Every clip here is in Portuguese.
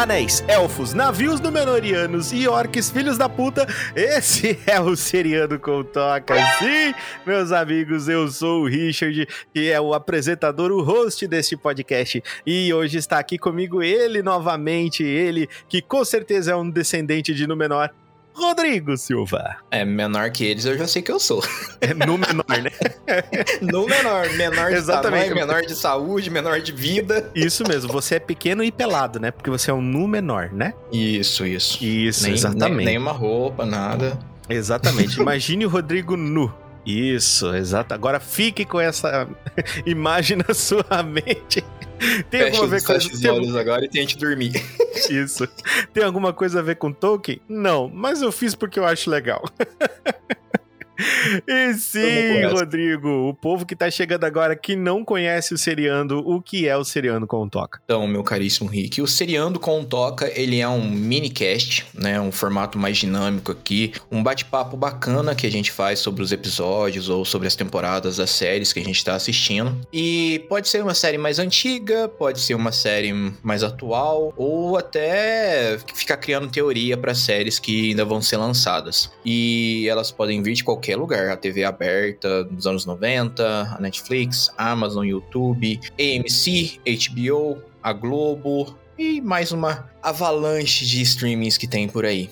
anéis, elfos, navios númenorianos e orques filhos da puta, esse é o Seriano com Toca. Sim, meus amigos, eu sou o Richard, que é o apresentador, o host deste podcast. E hoje está aqui comigo ele novamente, ele que com certeza é um descendente de Númenor, Rodrigo Silva. É, menor que eles eu já sei que eu sou. É no menor, né? no menor. Menor de Exatamente. tamanho, menor de saúde, menor de vida. Isso mesmo, você é pequeno e pelado, né? Porque você é um nu menor, né? Isso, isso. Isso, nem, exatamente. Nem, nem uma roupa, nada. Exatamente. Imagine o Rodrigo nu. Isso, exato. Agora fique com essa imagem na sua mente. Tem fecha, alguma ver com os tem... olhos agora e tente dormir. Isso. Tem alguma coisa a ver com Tolkien? Não, mas eu fiz porque eu acho legal. E sim, Rodrigo, o povo que tá chegando agora que não conhece o Seriando, o que é o Seriando com Toca? Então, meu caríssimo Rick, o Seriando com Toca, ele é um minicast, né, um formato mais dinâmico aqui, um bate-papo bacana que a gente faz sobre os episódios ou sobre as temporadas das séries que a gente tá assistindo. E pode ser uma série mais antiga, pode ser uma série mais atual ou até ficar criando teoria para séries que ainda vão ser lançadas. E elas podem vir de qualquer qualquer lugar. A TV aberta dos anos 90, a Netflix, Amazon, YouTube, AMC, HBO, a Globo e mais uma avalanche de streamings que tem por aí.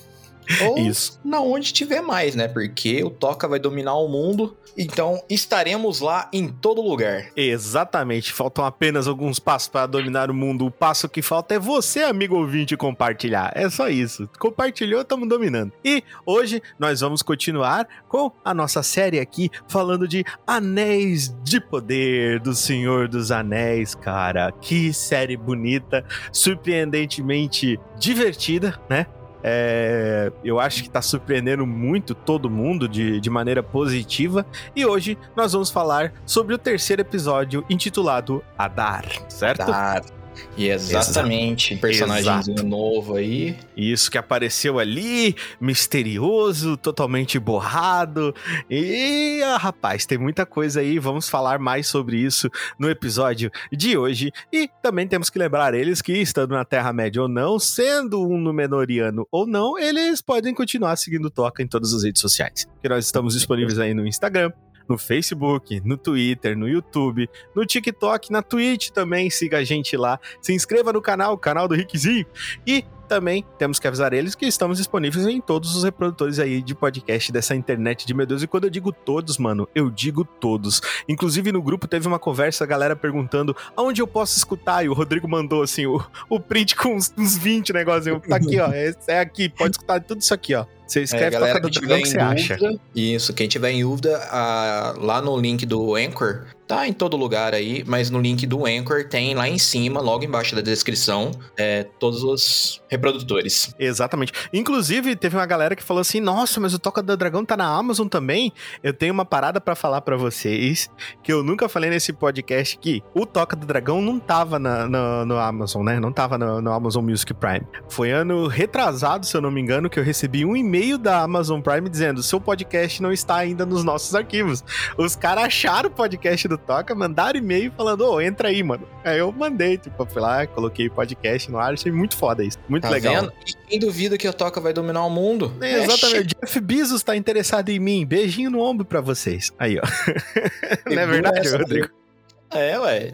Ou Isso. na onde tiver mais, né? Porque o Toca vai dominar o mundo. Então estaremos lá em todo lugar. Exatamente. Faltam apenas alguns passos para dominar o mundo. O passo que falta é você, amigo ouvinte, compartilhar. É só isso. Compartilhou, estamos dominando. E hoje nós vamos continuar com a nossa série aqui falando de Anéis de Poder do Senhor dos Anéis, cara. Que série bonita, surpreendentemente divertida, né? É, eu acho que está surpreendendo muito todo mundo de, de maneira positiva. E hoje nós vamos falar sobre o terceiro episódio intitulado Adar, certo? Adar. E exatamente, Exato. personagemzinho novo aí. Isso que apareceu ali, misterioso, totalmente borrado. E, ah, rapaz, tem muita coisa aí. Vamos falar mais sobre isso no episódio de hoje. E também temos que lembrar eles que, estando na Terra-média ou não, sendo um Númenoriano ou não, eles podem continuar seguindo Toca em todas as redes sociais. Que nós estamos disponíveis aí no Instagram, no Facebook, no Twitter, no YouTube, no TikTok, na Twitch também. Siga a gente lá. Se inscreva no canal, canal do Rickzinho. E também temos que avisar eles que estamos disponíveis em todos os reprodutores aí de podcast dessa internet de meu Deus. E quando eu digo todos, mano, eu digo todos. Inclusive no grupo teve uma conversa, a galera perguntando aonde eu posso escutar. E o Rodrigo mandou assim o, o print com uns, uns 20 negocinhos. Tá aqui, ó. É, é aqui, pode escutar tudo isso aqui, ó. Você escreve é, galera, Toca do Dragão que você dúvida, acha. Isso, quem tiver em dúvida, a, lá no link do Anchor, tá em todo lugar aí, mas no link do Anchor tem lá em cima, logo embaixo da descrição, é, todos os reprodutores. Exatamente. Inclusive, teve uma galera que falou assim: nossa, mas o Toca do Dragão tá na Amazon também. Eu tenho uma parada para falar para vocês que eu nunca falei nesse podcast que o Toca do Dragão não tava na, no, no Amazon, né? Não tava no, no Amazon Music Prime. Foi ano retrasado, se eu não me engano, que eu recebi um e-mail da Amazon Prime dizendo: seu podcast não está ainda nos nossos arquivos. Os caras acharam o podcast do Toca, mandaram e-mail falando: ô, oh, entra aí, mano. Aí eu mandei, tipo, fui lá, coloquei podcast no ar, achei muito foda isso. Muito tá legal. Vendo? E quem duvida que o Toca vai dominar o mundo? É, exatamente. Jeff Bezos tá interessado em mim. Beijinho no ombro pra vocês. Aí, ó. não é verdade, essa, Rodrigo? É, ué.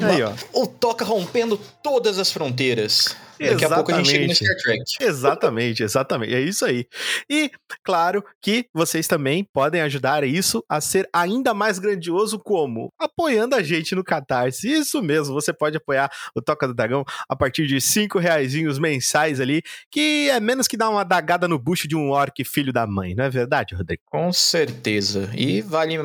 Aí, ó. O Toca rompendo todas as fronteiras. Daqui a pouco a gente chega no Star Trek. Exatamente, exatamente. É isso aí. E, claro, que vocês também podem ajudar isso a ser ainda mais grandioso como? Apoiando a gente no Catarse. Isso mesmo, você pode apoiar o Toca do Dragão a partir de cinco reaisinhos mensais ali, que é menos que dar uma dagada no bucho de um orc filho da mãe, não é verdade, Rodrigo? Com certeza. E vale,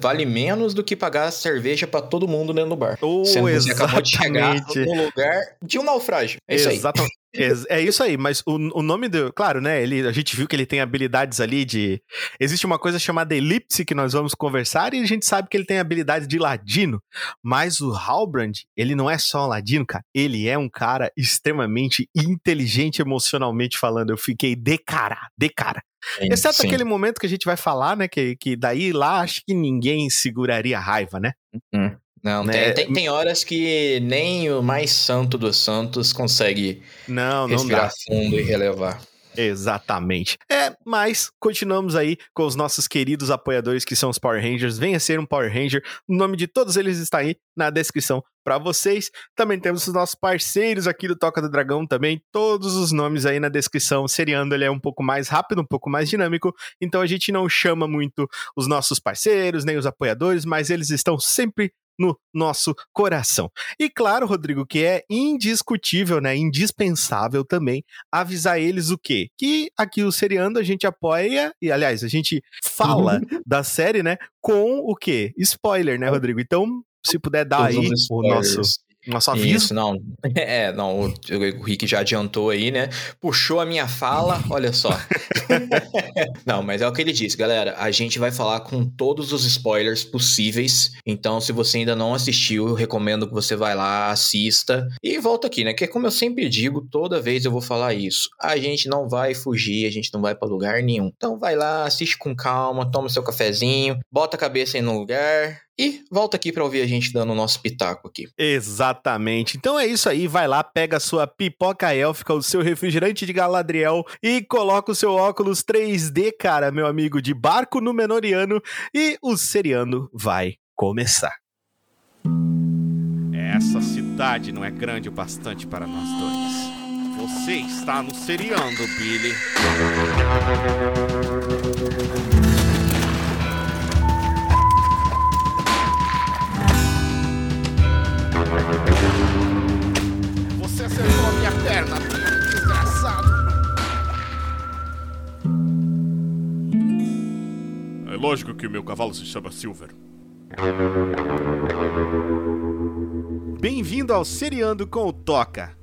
vale menos do que pagar cerveja para todo mundo dentro do bar. Oh, Sendo que você acabou de chegar no lugar de um naufrágio. É isso aí. Exatamente. É, isso aí, mas o, o nome do. Claro, né? Ele, a gente viu que ele tem habilidades ali de. Existe uma coisa chamada elipse que nós vamos conversar e a gente sabe que ele tem habilidades de ladino. Mas o Halbrand, ele não é só um ladino, cara. Ele é um cara extremamente inteligente emocionalmente falando. Eu fiquei de cara, de cara. Sim, Exceto sim. aquele momento que a gente vai falar, né? Que, que daí lá acho que ninguém seguraria a raiva, né? Uhum. Não, né? tem, tem, tem, horas que nem o mais santo dos santos consegue não, não respirar dá. fundo e relevar. Exatamente. É, mas continuamos aí com os nossos queridos apoiadores que são os Power Rangers. Venha ser um Power Ranger. O nome de todos eles está aí na descrição para vocês. Também temos os nossos parceiros aqui do Toca do Dragão também. Todos os nomes aí na descrição. O Seriando ele é um pouco mais rápido, um pouco mais dinâmico. Então a gente não chama muito os nossos parceiros, nem os apoiadores, mas eles estão sempre no nosso coração. E claro, Rodrigo, que é indiscutível, né, indispensável também avisar eles o quê? Que aqui o Seriando a gente apoia e aliás, a gente fala da série, né, com o quê? Spoiler, né, Rodrigo? Então, se puder dar Todos aí o nosso nosso aviso? Isso, não. É, não, o, o Rick já adiantou aí, né? Puxou a minha fala, olha só. não, mas é o que ele disse, galera. A gente vai falar com todos os spoilers possíveis. Então, se você ainda não assistiu, eu recomendo que você vá lá, assista e volta aqui, né? Que é como eu sempre digo, toda vez eu vou falar isso. A gente não vai fugir, a gente não vai para lugar nenhum. Então, vai lá, assiste com calma, toma seu cafezinho, bota a cabeça aí no lugar e volta aqui para ouvir a gente dando o nosso pitaco aqui. Exatamente. Então é isso aí, vai lá, pega a sua pipoca élfica, o seu refrigerante de Galadriel e coloca o seu óculos 3D, cara, meu amigo, de barco no Menoriano e o seriano vai começar. Essa cidade não é grande o bastante para nós dois. Você está no seriando, Billy. Você acertou a minha perna, desgraçado. É lógico que o meu cavalo se chama Silver. Bem-vindo ao Seriando com o Toca.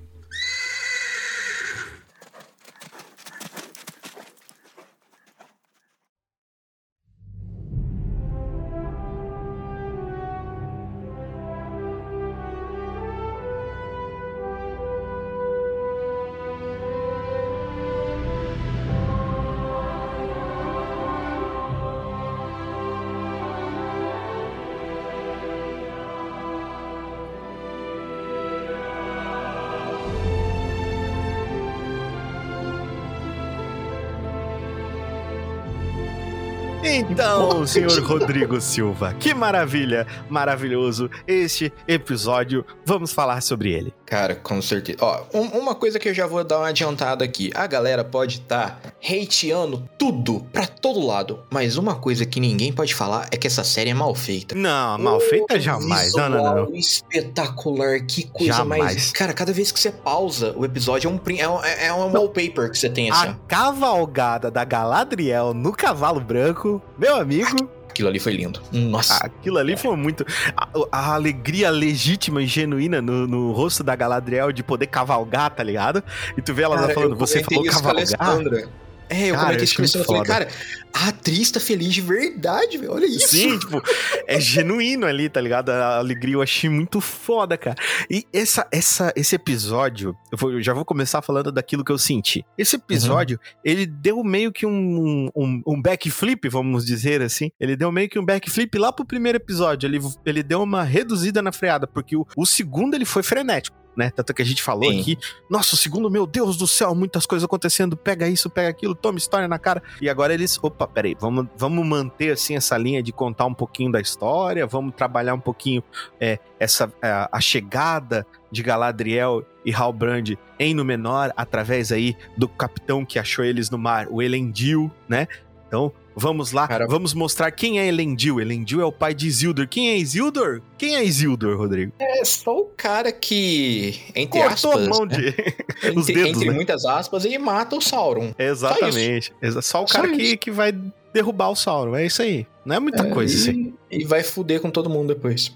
Então, senhor Rodrigo Silva, que maravilha, maravilhoso este episódio. Vamos falar sobre ele. Cara, com certeza. Ó, um, uma coisa que eu já vou dar uma adiantada aqui. A galera pode estar tá hateando tudo pra todo lado, mas uma coisa que ninguém pode falar é que essa série é mal feita. Não, mal feita oh, jamais. Não, não, não. espetacular, que coisa jamais. mais. Cara, cada vez que você pausa o episódio é um, é um, é um wallpaper que você tem assim. A cavalgada da Galadriel no cavalo branco meu amigo. Aquilo ali foi lindo. Nossa. Aquilo ali foi muito. A, a alegria legítima e genuína no, no, rosto da Galadriel de poder cavalgar, tá ligado? E tu vê ela Cara, falando, você falou cavalgar. É, eu cara, comentei isso com eu falei, cara, a atriz tá feliz de verdade, velho. Olha isso. Sim, tipo, é genuíno ali, tá ligado? A alegria eu achei muito foda, cara. E essa, essa, esse episódio, eu, vou, eu já vou começar falando daquilo que eu senti. Esse episódio, uhum. ele deu meio que um, um, um, backflip, vamos dizer assim. Ele deu meio que um backflip lá pro primeiro episódio. Ele, ele deu uma reduzida na freada, porque o, o segundo ele foi frenético né? Tanto que a gente falou Sim. aqui, nossa, segundo, meu Deus do céu, muitas coisas acontecendo, pega isso, pega aquilo, toma história na cara. E agora eles, opa, peraí, vamos, vamos manter assim essa linha de contar um pouquinho da história, vamos trabalhar um pouquinho é, essa a, a chegada de Galadriel e Halbrand em Númenor através aí do capitão que achou eles no mar, o Elendil, né? Então, Vamos lá, Cara... vamos mostrar quem é Elendil. Elendil é o pai de Isildur. Quem é Isildur? Quem é Isildur, Rodrigo? É só o cara que, entre Cortou aspas... a mão de... Né? Os entre, dedos, Entre né? muitas aspas, ele mata o Sauron. Exatamente. Só, só o cara só que, que vai derrubar o Sauron. É isso aí. Não é muita é, coisa e, assim. E vai fuder com todo mundo depois.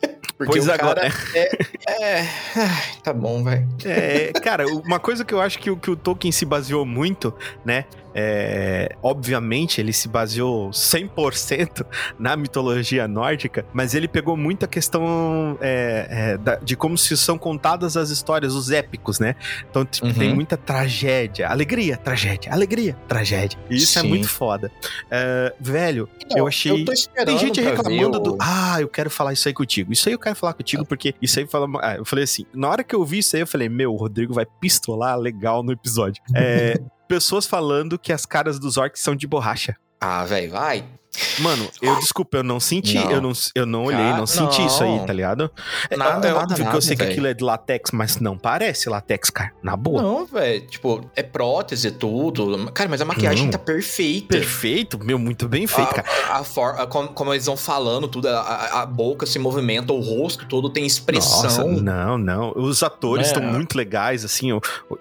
Porque pois o agora. É, é, tá bom, vai. É, cara, uma coisa que eu acho que, que o Tolkien se baseou muito, né? É, obviamente, ele se baseou 100% na mitologia nórdica, mas ele pegou muita questão é, é, da, de como se são contadas as histórias, os épicos, né? Então, tipo, Uhum. tem muita tragédia, alegria, tragédia, alegria, tragédia. E isso é Sim. muito foda. É, velho, Então, eu achei. Eu Tem gente reclamando do. Ah, eu quero falar isso aí contigo. Isso aí eu quero falar contigo, porque isso aí fala. Ah, eu falei assim, na hora que eu vi isso aí, eu falei, meu, o Rodrigo vai pistolar legal no episódio. É, pessoas falando que as caras dos orcs são de borracha. Ah, velho, vai. Mano, eu desculpa, eu não senti, Não. eu não, eu não olhei, não senti isso aí, não. tá ligado? É, Nada, é nada, óbvio que eu nada, sei que velho. aquilo é de latex, mas não parece latex, cara. Na boa. Não, velho. Tipo, é prótese, tudo. Cara, mas a maquiagem Não. tá perfeita. Perfeito, meu, muito bem feito, a, cara. a for- a- como, como eles vão falando, tudo, a, a- boca se movimenta, o rosto todo tem Nossa, expressão. não, não. Os atores É. estão muito legais, assim,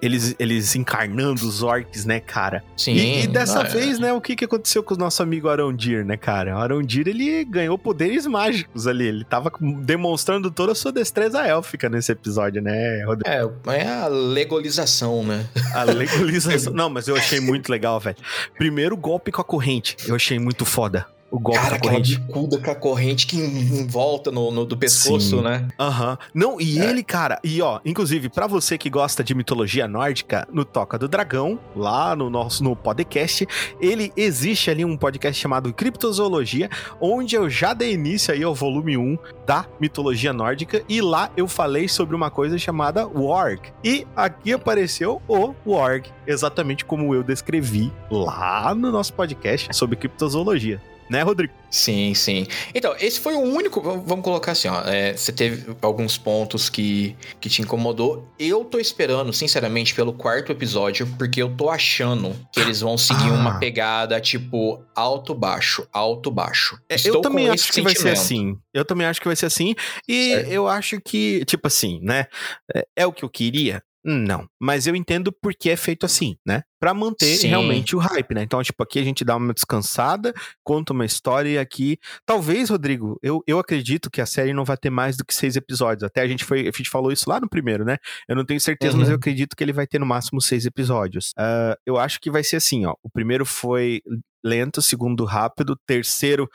eles, eles encarnando os orcs, né, cara? Sim. E, e dessa é. vez, né, o que, que aconteceu com o nosso amigo Arondir, né, cara? O Arondir, ele ganhou poderes mágicos ali. Ele tava demonstrando toda a sua destreza élfica nesse episódio, né, Rodrigo? É, é a legalização, né? A legalização. Não, mas eu achei muito legal, velho. Primeiro golpe com a corrente. Eu achei muito foda. O golpe Cara, aquela corrente. bicuda com a corrente que volta no, no- do pescoço, Sim. né? Aham. Não, e É. ele, cara, e ó, inclusive, pra você que gosta de mitologia nórdica, no Toca do Dragão, lá no nosso no podcast, ele existe ali um podcast chamado Criptozoologia, onde eu já dei início aí ao volume 1 da mitologia nórdica, e lá eu falei sobre uma coisa chamada Warg. E aqui apareceu o Warg, exatamente como eu descrevi lá no nosso podcast sobre criptozoologia. Né, Rodrigo? Sim, sim. Então, esse foi o único. Vamos colocar assim, ó. é, você teve alguns pontos que, que te incomodou. Eu tô esperando, sinceramente, pelo quarto episódio, porque eu tô achando que eles vão seguir Ah. uma pegada tipo alto-baixo, alto-baixo. É, eu também acho que vai ser sentimento. assim. Eu também acho que vai ser assim. E É. eu acho que, tipo assim, né? É, é o que eu queria? Não. Mas eu entendo porque é feito assim, né? Pra manter Sim. realmente o hype, né? Então, tipo, aqui a gente dá uma descansada, conta uma história e aqui. Talvez, Rodrigo, eu, eu acredito que a série não vai ter mais do que seis episódios. Até a gente foi. A gente falou isso lá no primeiro, né? Eu não tenho certeza, mas Uhum. eu acredito que ele vai ter no máximo seis episódios. Ah, eu acho que vai ser assim, ó. O primeiro foi lento, o segundo rápido, o terceiro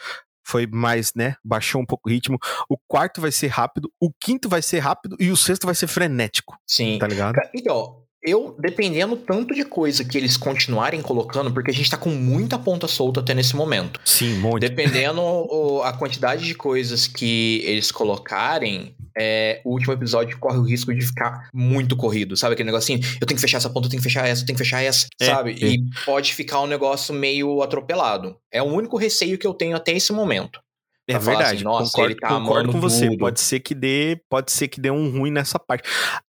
foi mais, né? Baixou um pouco o ritmo. O quarto vai ser rápido, o quinto vai ser rápido e o sexto vai ser frenético, Sim. tá ligado? Então, eu, dependendo tanto de coisa que eles continuarem colocando, porque a gente tá com muita ponta solta até nesse momento. Sim, monte. Dependendo o- a quantidade de coisas que eles colocarem, é, o último episódio corre o risco de ficar muito corrido. Sabe aquele negocinho? Eu tenho que fechar essa ponta, eu tenho que fechar essa, eu tenho que fechar essa, É, sabe? é. E pode ficar um negócio meio atropelado. É o único receio que eu tenho até esse momento. É falar verdade, assim, concordo, tá concordo com você. tudo. Pode ser que dê, pode ser que dê um ruim nessa parte.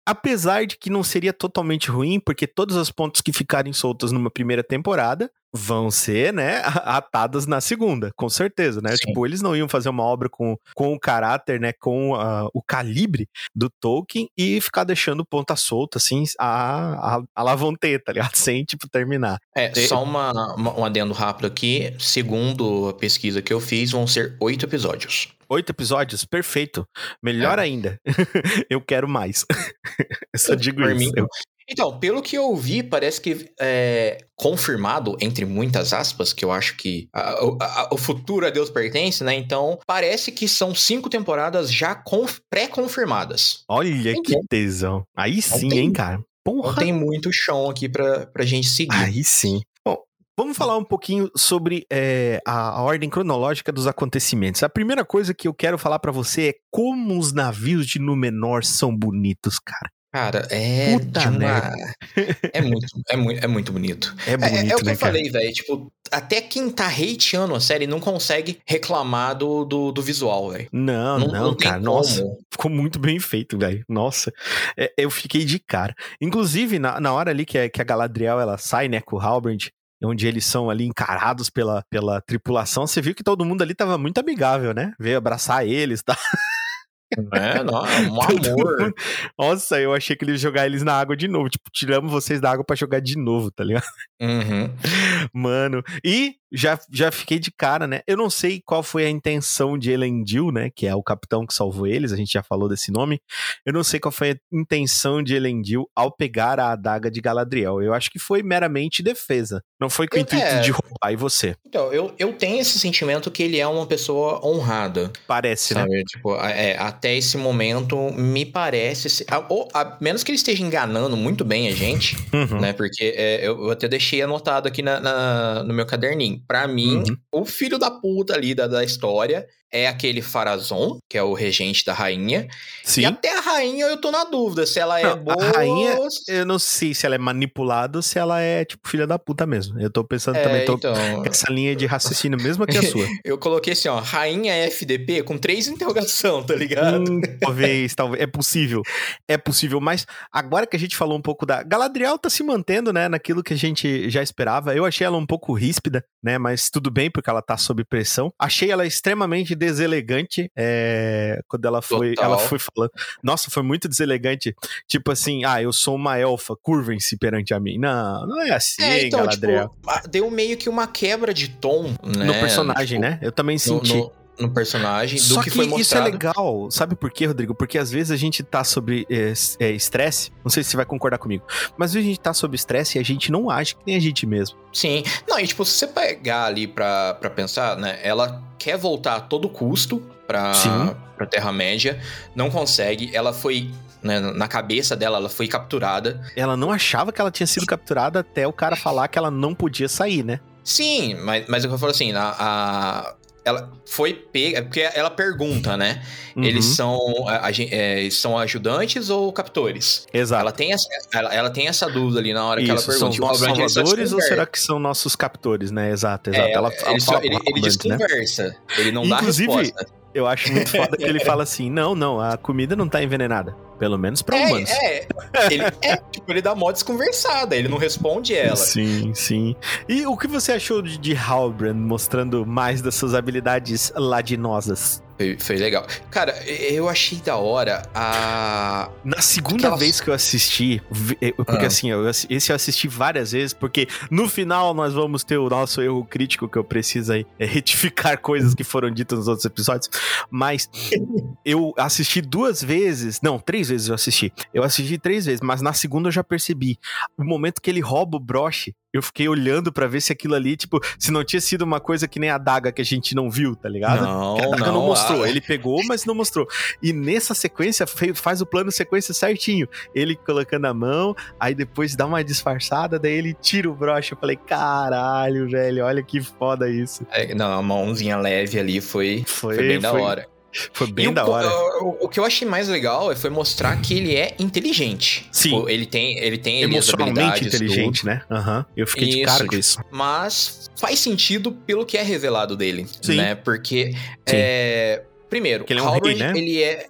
Apesar de que não seria totalmente ruim, porque todos os pontos que ficarem soltos numa primeira temporada vão ser, né, atadas na segunda, com certeza, né? Sim. Tipo, eles não iam fazer uma obra com, com o caráter, né, com ah, o calibre do Tolkien e ficar deixando ponta solta, assim, a, a, a lavonter, tá ligado? Sem, tipo, terminar. É, E- só uma, uma- um adendo rápido aqui. Segundo a pesquisa que eu fiz, vão ser oito episódios. Oito episódios, perfeito. Melhor É. ainda. Eu quero mais. Eu só digo Por isso. mim, Eu- Então, pelo que eu vi, parece que é confirmado, entre muitas aspas, que eu acho que a- o- a- o futuro a Deus pertence, né? Então, parece que são cinco temporadas já conf- pré-confirmadas. Olha que Entendi. tesão. Aí sim, hein, cara. Não Porra. tem muito chão aqui pra, pra gente seguir. Aí sim. Vamos falar um pouquinho sobre é, a, a ordem cronológica dos acontecimentos. A primeira coisa que eu quero falar pra você é como os navios de Númenor são bonitos, cara. Cara, é. Puta uma- merda. É muito, é muito, é muito bonito. É É, bonito, é o que né, eu cara? falei, velho. Tipo, até quem tá hateando a série não consegue reclamar do, do, do visual, velho. Não, não, tem cara. Nossa. Ficou muito bem feito, velho. Nossa, É, eu fiquei de cara. Inclusive, na, na hora ali que a, que a Galadriel ela sai, né, com o Halbrand, onde eles são ali encarados pela, pela tripulação, você viu que todo mundo ali tava muito amigável, né? Veio abraçar eles, tá? É, não, um amor. Nossa, eu achei que eles jogar eles na água de novo. Tipo, tiramos vocês da água pra jogar de novo, tá ligado? Uhum. Mano. E já, já fiquei de cara, né? Eu não sei qual foi a intenção de Elendil, né? Que é o capitão que salvou eles, a gente já falou desse nome. Eu não sei qual foi a intenção de Elendil ao pegar a adaga de Galadriel. Eu acho que foi meramente defesa. Não foi com o intuito É. de roubar. E você? Então, eu, eu tenho esse sentimento que ele é uma pessoa honrada. Parece, né? Sabe? Tipo, a- é, até esse momento, me parece. a- ou, a menos que ele esteja enganando muito bem a gente, Uhum. né? Porque é, eu, eu até deixei anotado aqui na, na- no meu caderninho. Pra mim, Uhum. o filho da puta ali da, da história é aquele Farazon, que é o regente da rainha. Sim. E até a rainha eu tô na dúvida se ela é Não, a boa rainha- ou... Eu não sei se ela é manipulada ou se ela é, tipo, filha da puta mesmo. Eu tô pensando também, É, tô então, essa linha de raciocínio mesmo que a sua. eu coloquei assim, ó, rainha FDP com três interrogação, tá ligado? Hum, talvez, talvez. É possível. É possível. Mas agora que a gente falou um pouco da. Galadriel tá se mantendo, né? Naquilo que a gente já esperava. Eu achei ela um pouco ríspida, né? Mas tudo bem, porque ela tá sob pressão. Achei ela extremamente deselegante é, quando ela foi, Total. ela foi falando. Nossa, foi muito deselegante. Tipo assim, ah, eu sou uma elfa, curvem-se perante a mim. Não, não é assim, É, então, Galadriel. tipo, deu meio que uma quebra de tom, né? no personagem, Tipo, né? Eu também No, senti. no- no personagem, Só do que, que, foi isso é mostrado. legal, sabe por quê, Rodrigo? Porque às vezes a gente tá sobre é, s- é, estresse, não sei se você vai concordar comigo, mas às vezes a gente tá sob estresse e a gente não age que nem a gente mesmo. Sim. Não, e tipo, se você pegar ali pra, pra pensar, né? Ela quer voltar a todo custo pra, Sim. pra Terra-média, não consegue. Ela foi, né, na cabeça dela, ela foi capturada. Ela não achava que ela tinha sido capturada até o cara falar que ela não podia sair, né? Sim, mas, mas eu falo assim, a, a- ela foi pega, porque ela pergunta, né? Uhum, Eles são, a- a é, são ajudantes ou captores? Exato. Ela tem, essa, ela, ela tem essa dúvida ali na hora que ela Isso, pergunta. são os E o nossos ele só salvadores ou será que são nossos captores, né? Exato, exato. É, ela, ela ele, só- ele, ele Halbrand, né? desconversa. Ele não Inclusive, dá resposta. Eu acho muito foda que ele fala assim: não, não, a comida não tá envenenada. Pelo menos pra É, humanos. é, ele, é, tipo, ele dá mó desconversada, ele não responde ela. Sim, sim. E o que você achou de, de Halbrand mostrando mais das suas habilidades ladinosas? Foi, foi legal. Cara, eu achei da hora a. Na segunda Aquela- vez que eu assisti, eh, porque Ah. assim, eu, esse eu assisti várias vezes, porque no final nós vamos ter o nosso erro crítico que eu preciso aí é, retificar coisas que foram ditas nos outros episódios. Mas eu assisti duas vezes, não, três vezes eu assisti. Eu assisti três vezes, mas na segunda eu já percebi. O momento que ele rouba o broche, eu fiquei olhando pra ver se aquilo ali, tipo, se não tinha sido uma coisa que nem a daga que a gente não viu, tá ligado? Não, Que a daga não, não, mostrou. A- Ele pegou, mas não mostrou. E nessa sequência, faz o plano sequência certinho. Ele colocando a mão, aí depois dá uma disfarçada, daí ele tira o broche. Eu falei, caralho, velho, olha que foda isso. é, Não, a mãozinha leve ali foi, Foi, foi bem da foi- hora. Foi E bem o, da hora. O, o que eu achei mais legal foi mostrar que ele é inteligente. Sim. Tipo, ele tem, ele tem Emocionalmente inteligente, né? Aham. Eu fiquei de Isso, cara com isso. mas faz sentido pelo que é revelado dele, Sim. né? Porque, é, primeiro, Que ele é um Halbrand, rei, né? ele é,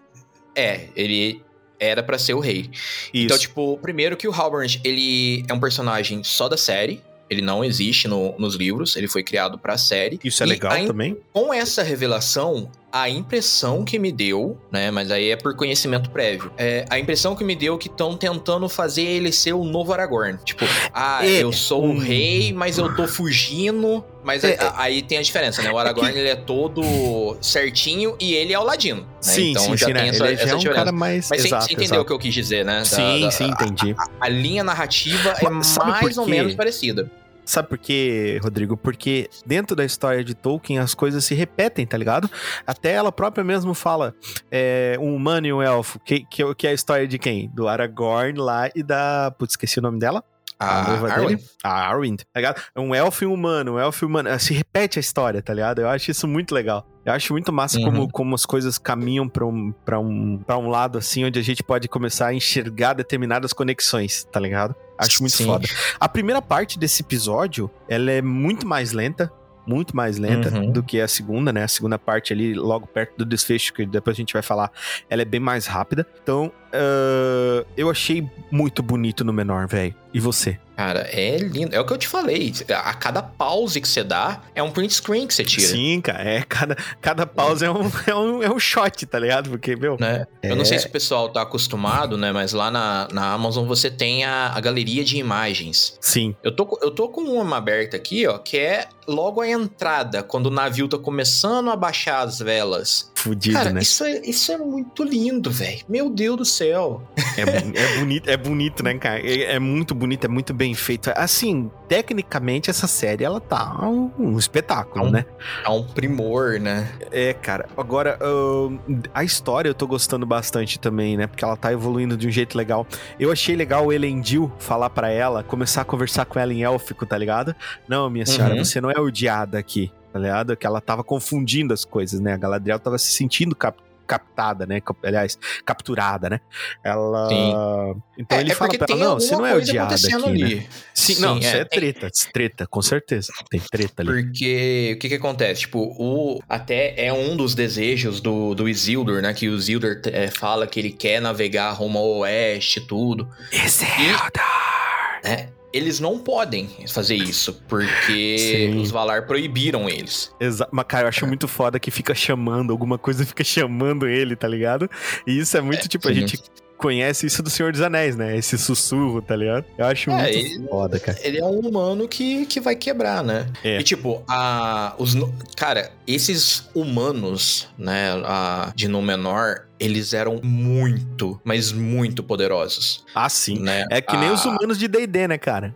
é, ele era pra ser o rei. Isso. Então, tipo, primeiro que o Halbrand, ele é um personagem só da série. Ele não existe no- nos livros, ele foi criado pra série. isso é E legal a também. Com essa revelação, a impressão que me deu, né? Mas aí é por conhecimento prévio. É, a impressão que me deu que estão tentando fazer ele ser o novo Aragorn. Tipo, ah, É, eu sou o rei, mas eu tô fugindo. Mas É, a- aí tem a diferença, né? O Aragorn ele é todo certinho e ele é o ladino. Né? Sim, então sim, já sim, tem né? essa, ele já essa é um diferença. cara mais Mas você- exato, você entendeu o que eu quis dizer, né? Da- Sim, da- sim, entendi. A linha narrativa é Mas por mais ou menos parecida. Sabe por quê, Rodrigo? Porque dentro da história de Tolkien as coisas se repetem, tá ligado? Até ela própria mesmo fala é, um humano e um elfo, que, que, que é a história de quem? Do Aragorn lá e da. Putz, esqueci o nome dela. A noiva Arwen. dele? A Arwen, tá ligado? É um elfo e um humano, um elfo e um humano. Se repete a história, tá ligado? Eu acho isso muito legal. Eu acho muito massa Uhum. como, como as coisas caminham pra um, pra, um, pra um lado, assim, onde a gente pode começar a enxergar determinadas conexões, tá ligado? Acho muito Sim. foda. A primeira parte desse episódio, ela é muito mais lenta. Muito mais lenta Uhum. do que a segunda, né? A segunda parte ali, logo perto do desfecho, que depois a gente vai falar, ela é bem mais rápida. Então, ah, eu achei muito bonito no menor, velho. E você? Cara, é lindo. É o que eu te falei. A cada pause que você dá, é um print screen que você tira. Sim, cara. É, cada, cada pause é um, é, um, é um shot, tá ligado? Porque, meu. Né? Eu não sei se o pessoal tá acostumado, né? Mas lá na, na Amazon você tem a, a galeria de imagens. Sim. Eu tô, eu tô com uma aberta aqui, ó, que é logo a entrada, quando o navio tá começando a baixar as velas. Fudido, Cara, né? isso, é, isso é muito lindo, velho. Meu Deus do céu. É, é bonito, é bonito, né, cara? É, é muito bonito, é muito bem feito. Assim, tecnicamente, essa série, ela tá um, um espetáculo, Um- né? É um primor, né? É, cara. Agora, ahn, a história eu tô gostando bastante também, né? Porque ela tá evoluindo de um jeito legal. Eu achei legal o Elendil falar pra ela, começar a conversar com ela em élfico, tá ligado? Não, minha senhora, Uhum. você não é odiada aqui, tá ligado? Que ela tava confundindo as coisas, né? A Galadriel tava se sentindo cap- captada, né? Aliás, capturada, né? Ela. Sim. Então é, ele é fala pra ela, não, você não é odiada aqui, né? ali. Sim, não, Sim, isso é, é, tem- treta, treta, com certeza. Tem treta ali. Porque o que que acontece? Tipo, o até é um dos desejos do, do Isildur, né? Que o Isildur é, fala que ele quer navegar rumo ao oeste e tudo, Isildur! né? Eles não podem fazer isso, porque Sim. os Valar proibiram eles. Exa mas, cara, eu acho muito foda que fica chamando, alguma coisa fica chamando ele, tá ligado? E isso é muito, tipo, a gente conhece isso do Senhor dos Anéis, né? Esse sussurro, tá ligado? Eu acho É, muito ele- foda, cara. Ele é um humano que, que vai quebrar, né? É. E tipo, a, os, cara, esses humanos, né, a, de Númenor, eles eram muito, mas muito poderosos, Ah, sim. né? É que nem os humanos de D&D, né, cara?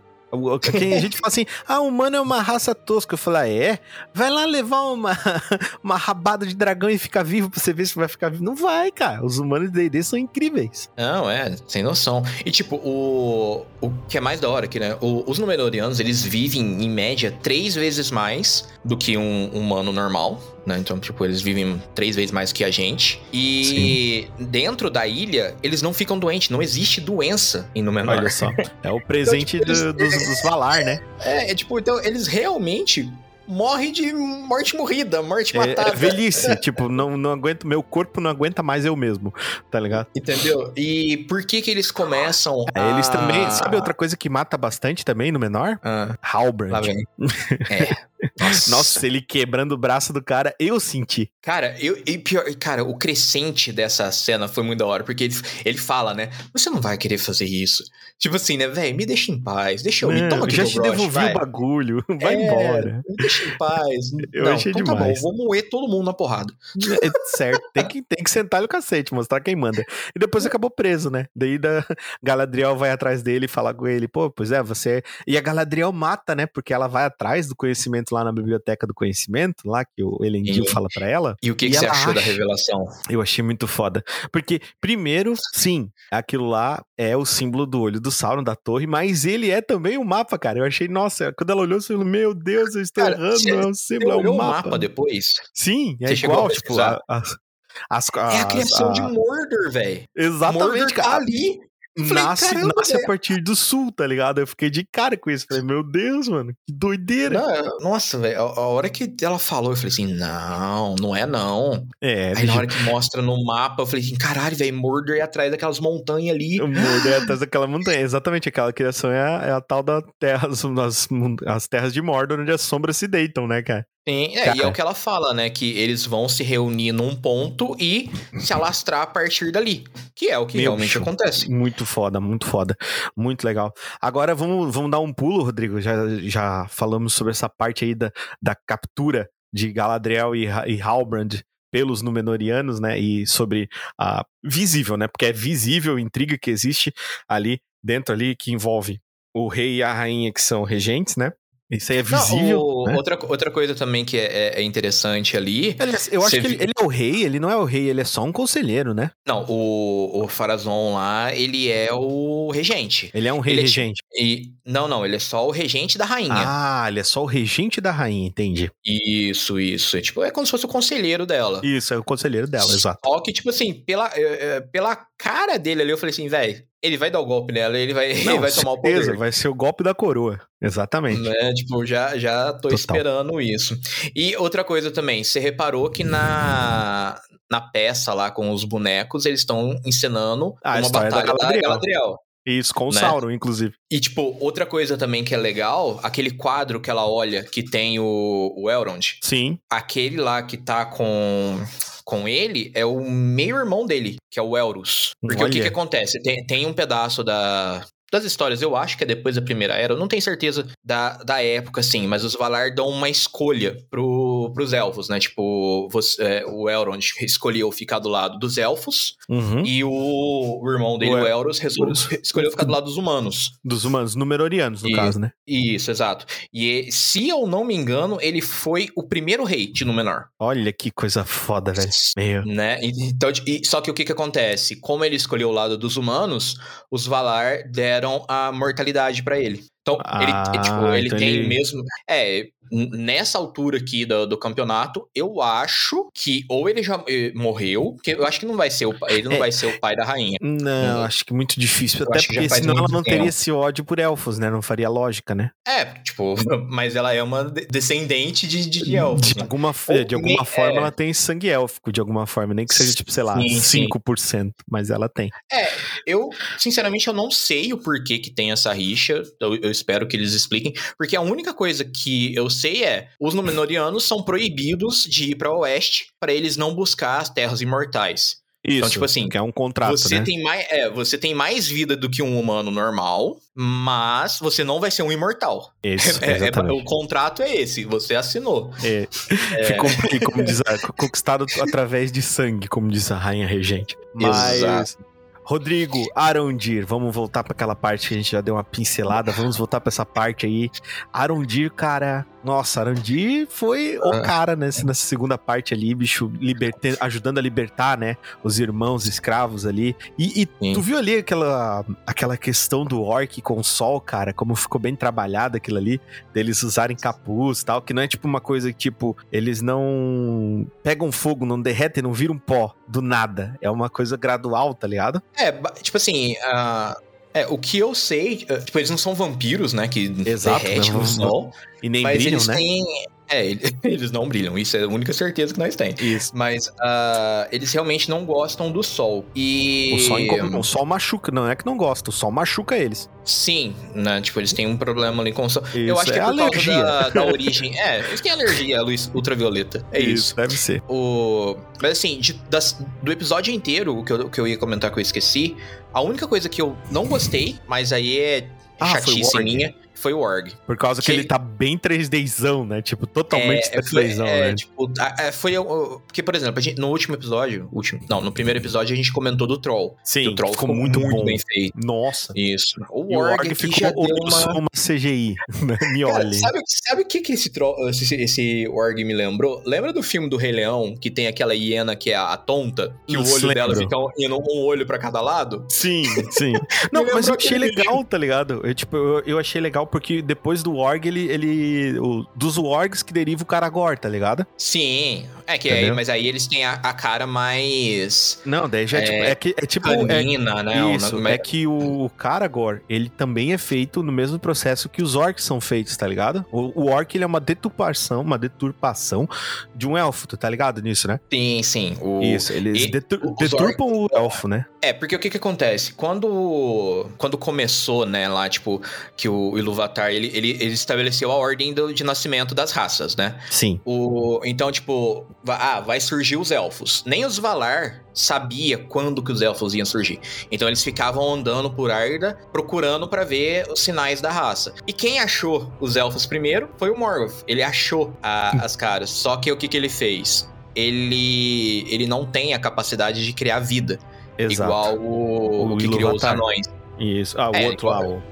Quem a gente fala assim, ah, o humano é uma raça tosca. Eu falo, ah, é? Vai lá levar uma, uma rabada de dragão e ficar vivo pra você ver se vai ficar vivo. Não vai, cara. Os humanos de D&D são incríveis. Não, é, sem noção. E tipo, o, o que é mais da hora aqui, né? O- os Númenóreanos, eles vivem, em média, três vezes mais do que um humano normal, né? Então, tipo, eles vivem três vezes mais que a gente. E dentro da ilha, eles não ficam doentes. Não existe doença em Númenor. Olha só. É o presente Então, tipo, do- dos, dos Valar, né? É, é tipo, então, eles realmente morrem de morte morrida, morte É, matada. é velhice. tipo, não, não aguento, meu corpo não aguenta mais eu mesmo, tá ligado? Entendeu? E por que que eles começam É, eles a- também. Sabe outra coisa que mata bastante também no menor? Ah, Halbrand. lá vem. É. Nossa. Nossa, ele quebrando o braço do cara, eu senti. Cara, eu, e pior, cara, o crescente dessa cena foi muito da hora, porque ele, ele fala, né? Você não vai querer fazer isso. Tipo assim, né, velho? Me deixa em paz, deixa eu ir, toma aqui já te broche, devolvi vai. o bagulho. Vai É, embora. Me deixa em paz. Eu não, achei então demais. tá bom, vou moer todo mundo na porrada. É, certo, tem que, tem que sentar no cacete, mostrar quem manda. E depois acabou preso, né? Daí da Galadriel vai atrás dele e fala com ele, pô, pois é, você. E a Galadriel mata, né? Porque ela vai atrás do conhecimento lá na biblioteca do conhecimento, lá que o Elendil Sim. fala pra ela. E o que, E que você achou da acha- revelação? Eu achei muito foda. Porque, primeiro, sim, aquilo lá é o símbolo do olho do Sauron, da torre, mas ele é também o mapa, cara. Eu achei, nossa, quando ela olhou, eu falei, meu Deus, eu estou Cara, errando, é um símbolo, é um o mapa. mapa depois? Sim, é Você chegou igual, a tipo, pesquisar? a- as, as, é a criação a- de Mordor, velho. Exatamente, Mordor tá ali. Falei, nasce, caramba, nasce a partir do sul, tá ligado? Eu fiquei de cara com isso. Falei, meu Deus, mano, que doideira. Não, nossa, velho, a, hora que ela falou, eu falei assim, não, não é não. É, Aí bicho, na hora que mostra no mapa, eu falei assim, caralho, velho, Mordor é atrás daquelas montanhas ali. mundo é atrás daquela montanha. Exatamente, aquela criação é a, é a tal da terra, as, as, as terras de Mordor, onde as sombras se deitam, né, cara? Sim, é, e é o que ela fala, né? Que eles vão se reunir num ponto e se alastrar a partir dali. Que é o que Meu realmente bicho. acontece. Muito foda, muito foda. Muito legal. Agora vamos, vamos dar um pulo, Rodrigo. Já, já falamos sobre essa parte aí da, da captura de Galadriel e, e Halbrand pelos Númenóreanos, né? E sobre a visível, né? Porque é visível a intriga que existe ali dentro ali que envolve o rei e a rainha que são regentes, né? Isso aí é Não, visível. o- né? outra, outra coisa também que é, é- é interessante ali. Eu acho que ele, ele é o rei, ele não é o rei, ele é só um conselheiro, né? Não, o, o Farazon lá, ele é o regente. Ele é um rei Ele é regente. E, não, não, ele é só o regente da rainha. Ah, ele é só o regente da rainha, entendi. Isso, isso. É, tipo, é como se fosse o conselheiro dela. Isso, é o conselheiro dela, exato. Só que, tipo assim, pela, é, é, pela cara dele ali, eu falei assim, velho, ele vai dar o golpe nela, ele vai, ele vai tomar o certeza, poder. vai ser o golpe da coroa. Exatamente. Né? Tipo, já, já tô Total. esperando isso. E outra coisa também, você reparou que na, na peça lá com os bonecos, eles estão encenando Ah, uma da batalha da Galadriel. Galadriel. Isso, com o né? Sauron, inclusive. E, tipo, outra coisa também que é legal, aquele quadro que ela olha que tem o, o Elrond, Sim. aquele lá que tá com, com ele é o meio-irmão dele, que é o Elrus. Porque o que, Olha. que acontece? Tem, tem um pedaço da, das histórias, eu acho que é depois da Primeira Era, eu não tenho certeza da, da época, assim, mas os Valar dão uma escolha pro, pros elfos, né? Tipo, você, é, o Elrond escolheu ficar do lado dos elfos Uhum. e o, o irmão dele, O o, El- Elros, resol- escolheu ficar do lado dos humanos. Dos humanos, numerorianos, no E- caso, né? Isso, exato. E se eu não me engano, ele foi o primeiro rei de Númenor. Olha que coisa foda, velho. Meu. Né? Então, e- só que o que que acontece? Como ele escolheu o lado dos humanos, os Valar deram a mortalidade pra ele. Então, ele, Ah, é, tipo, ele então tem ele- mesmo. É, nessa altura aqui do, do campeonato, eu acho que ou ele já eh, morreu, porque eu acho que não vai ser o, ele não É. vai ser o pai da rainha. Não, Hum. acho que muito difícil. Eu Até porque senão ela não teria tempo. esse ódio por elfos, né? Não faria lógica, né? É, tipo, mas ela é uma de- descendente de, de, elfos. De né? alguma, Ou de alguma forma, é. ela tem sangue élfico, de alguma forma. Nem que seja, tipo, sei lá, Sim, sim. 5%. Mas ela tem. Eu, sinceramente, eu não sei o porquê que tem essa rixa. Eu, eu espero que eles expliquem. Porque a única coisa que eu sei é: os Númenóreanos são proibidos de ir para o oeste para eles não buscar as terras imortais. Isso. tipo assim, Que é um contrato, você, né? tem mais, é, você tem mais vida do que um humano normal, mas você não vai ser um imortal. Isso, É- é- exatamente. o contrato é esse, você assinou. É, Ficou, como diz conquistado através de sangue, como diz a rainha regente. Mas, Exato. Rodrigo, Arondir, vamos voltar para aquela parte que a gente já deu uma pincelada, vamos voltar para essa parte aí. Arondir, cara, nossa, Arondir foi o Ah. cara nessa, nessa segunda parte ali, bicho, liberte- ajudando a libertar, né, os irmãos escravos ali. E, e tu viu ali aquela, aquela questão do orc com o sol, cara, como ficou bem trabalhado aquilo ali, deles usarem capuz e tal, que não é tipo uma coisa que, tipo, eles não pegam fogo, não derretem, não viram pó do nada. É uma coisa gradual, tá ligado? É, tipo assim, ah, é, o que eu sei, eh, tipo, eles não são vampiros, né, que Exato, derrete não- no sol, E nem mas brilham, eles né? têm... É, ele- eles não brilham, isso é a única certeza que nós temos. Isso. Mas ah, eles realmente não gostam do sol. E. O sol, incomoda- o sol machuca, não é que não gosta, o sol machuca eles. Sim, né? Tipo, eles têm um problema ali com o sol. eu Isso, acho que é, é por alergia. causa da, da origem. É, eles têm alergia à luz ultravioleta. É isso. deve ser. O... Mas assim, de- das- do episódio inteiro, o que eu, que eu ia comentar que eu esqueci, a única coisa que eu não gostei, mas aí é Ah, chatice minha, foi o Org. Por causa que, Que- ele tá bem 3Dzão, né? Tipo, totalmente É, foi, 3Dzão, é, né? tipo, a- é, foi o- o- porque, por exemplo, a gente, no último episódio, último, não, no primeiro episódio a gente comentou do Troll. Sim, o Troll ficou muito, bom. bem feito. Nossa. Isso. O E o Org, Org aqui ficou já uma... uma CGI, né? Me Cara, olhem. sabe, sabe o que, que esse, troll, esse, esse Org me lembrou? Lembra do filme do Rei Leão, que tem aquela hiena que é a, a tonta? Que o Isso, olho dela lembro. fica indo um olho pra cada lado? Sim, sim. Não, mas eu achei legal, tá ligado? Eu, tipo, eu, eu achei legal porque depois do Org, ele. ele o, dos Orgs que deriva o Karagor, tá ligado? Sim. É que aí, mas aí eles têm a, a cara mais Não, daí já é, É, tipo. É, que, é tipo. é- canina, né? Isso, Uma- é que o Karagor, ele também é feito no mesmo processo que os orcs são feitos, tá ligado? O, o orc, ele é uma deturpação, uma deturpação de um elfo, tá ligado nisso, né? Sim, sim. O... Isso, eles e detur- deturpam o elfo, né? É, porque o que que acontece? Quando, quando começou, né, lá, tipo, que o Iluvatar, ele, ele, ele estabeleceu a ordem do, de nascimento das raças, né? Sim. O, então, tipo, ah, vai surgir os elfos. Nem os Valar sabia quando que os elfos iam surgir. Então eles ficavam andando por Arda, procurando pra ver os sinais da raça. E quem achou os elfos primeiro foi o Morgoth. Ele achou a- as caras. Só que o que, que ele fez? Ele, ele não tem a capacidade de criar vida. Exato. Igual o, O o que criou os anões. Isso. Ah, o É, outro igual- o...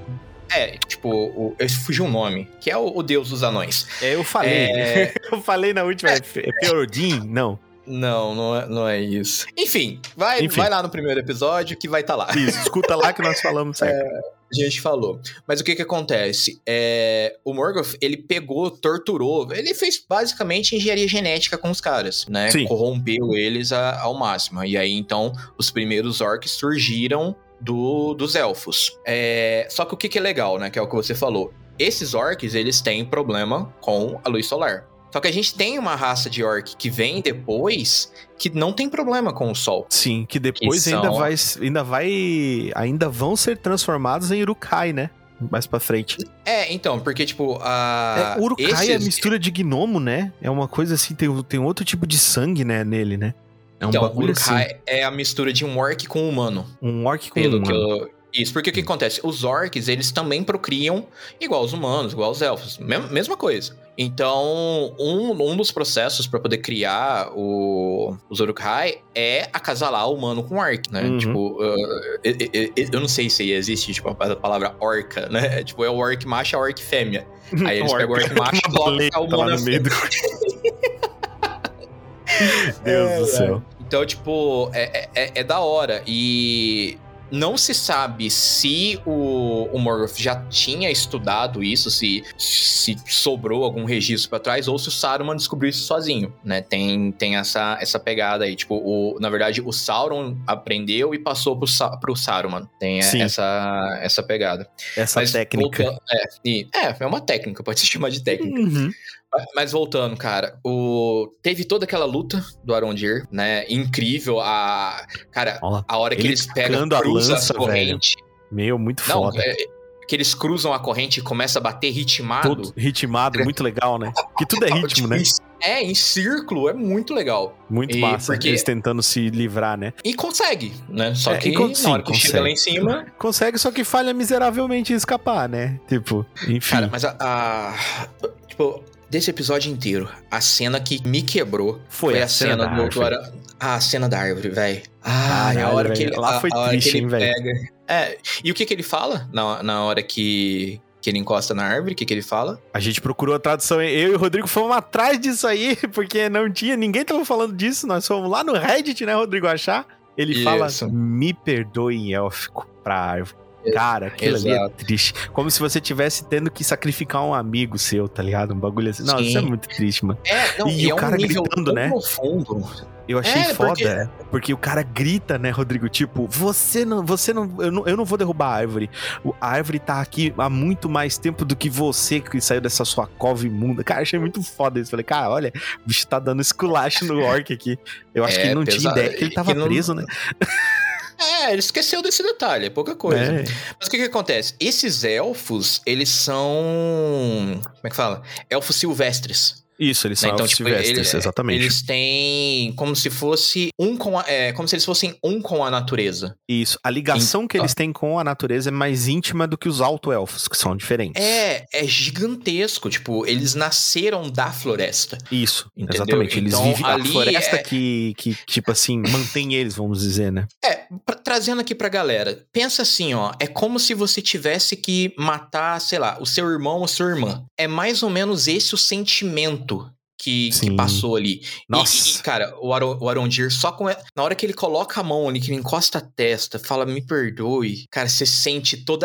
É, tipo, o, eu fugiu o nome, que é o, o deus dos anões. É, eu falei. É, eu falei na última. É, é? Não. Não, não é, não é isso. Enfim, vai, Enfim. vai lá no primeiro episódio que vai estar lá. Isso, escuta lá que nós falamos certo. A gente falou. Mas o que que acontece? É, o Morgoth, ele pegou, torturou, ele fez basicamente engenharia genética com os caras, né? Sim. Corrompeu eles a- ao máximo. E aí, então, os primeiros orcs surgiram do- dos elfos. É, só que o que que é legal, né? Que é o que você falou. Esses orcs, eles têm problema com a luz solar. Só que a gente tem uma raça de orc que vem depois que não tem problema com o sol. Sim, que depois Que ainda são- vai ainda vai ainda vão ser transformados em Urukai, né? Mais pra frente. É, então, porque, tipo, a. é, Urukai é esses- mistura de gnomo, né? É uma coisa assim, tem, tem outro tipo de sangue, né, nele, né? É um Então, bagulho Uruk-hai assim. é a mistura de um orc com um humano. Um orc com Pelo um que humano. eu... Isso, porque o que acontece? Os orcs, eles também procriam igual os humanos, igual os elfos. Mesma coisa. Então, um, um dos processos para poder criar o, os Uruk-hai é acasalar o humano com orc, né? Uhum. Tipo, uh, eu, eu- eu- eu não sei se existe, tipo, a palavra orca, né? É, Tipo, é o orc macho e a orc fêmea. Aí eles Um pegam o orc macho e colocam o lá humano no na meio do... Deus do céu. Então, tipo, é, é, é da hora. E não se sabe se o, o Morgoth já tinha estudado isso, se, se sobrou algum registro pra trás, ou se o Saruman descobriu isso sozinho, né? Tem, tem essa, essa pegada aí. Tipo, o, na verdade, o Sauron aprendeu e passou pro, pro Saruman. Tem Sim. essa, essa pegada. Essa Mas técnica. é, é, é uma técnica, pode se chamar de técnica. Uhum. Mas voltando, cara, o teve toda aquela luta do Arondir, né? Incrível a cara, a hora que ele eles pegam a lança, as correntes. Meu, muito Não, foda. é, que eles cruzam a corrente e começa a bater ritmado. Todo ritmado, muito legal, né? Que tudo é ritmo, né? É, em círculo, é muito legal. Muito E massa. porque- Eles tentando se livrar, né? E consegue, né? Só É, que con- na hora que chega consegue. lá em cima. Consegue, só que falha miseravelmente em escapar, né? Tipo, enfim. Cara, mas a, a- Tipo, desse episódio inteiro, a cena que me quebrou foi, a cena, da do, Ah, a cena da árvore, velho. Ah, a Caralho, hora velho. que ele. Lá a- foi a hora triste, que ele hein, velho? pega. É, e o que que ele fala na, na hora que, que ele encosta na árvore? O que que ele fala? A gente procurou a tradução, eu e o Rodrigo fomos atrás disso aí, porque não tinha, ninguém tava falando disso, nós fomos lá no Reddit, né, Rodrigo, achar. Ele fala, Isso. me perdoe em élfico pra árvore. Cara, aquilo ali é Exato. triste. Como se você tivesse tendo que sacrificar um amigo seu, tá ligado? Um bagulho assim. Não, Sim. isso é muito triste, mano. É, não, E e, o é cara um gritando, né? profundo. Eu achei É, foda, porque- porque... o cara grita, né, Rodrigo? Tipo, você não, você não eu, não, eu não vou derrubar a árvore. O- A árvore tá aqui há muito mais tempo do que você que saiu dessa sua cova imunda. Cara, achei muito foda isso. Falei, cara, olha, o bicho tá dando esculacho no orc aqui. Eu acho É, que ele não tinha pesado. ideia que ele tava Que não- preso, né? É, ele esqueceu desse detalhe, é pouca coisa. É. Mas o que que acontece? Esses elfos, eles são. Como é que fala? Elfos silvestres. Isso, eles né? são Então, tipo, silvestres, ele- exatamente. Eles têm como se fosse um com a, é, como se eles fossem um com a natureza. Isso. A ligação que eles têm com a natureza é mais íntima do que os alto-elfos, que são diferentes. É, é gigantesco. Tipo, eles nasceram da floresta. Isso, Entendeu? exatamente. Eles Então, vivem. A floresta é- que, que, tipo assim, mantém eles, vamos dizer, né? É, pra- trazendo aqui pra galera, pensa assim, ó, é como se você tivesse que matar, sei lá, o seu irmão ou sua irmã. É mais ou menos esse o sentimento que, que passou ali. Nossa. E, e, cara, o, Aro, o Arondir, só com. Na hora que ele coloca a mão ali, que ele encosta a testa, fala, me perdoe. Cara, você sente todo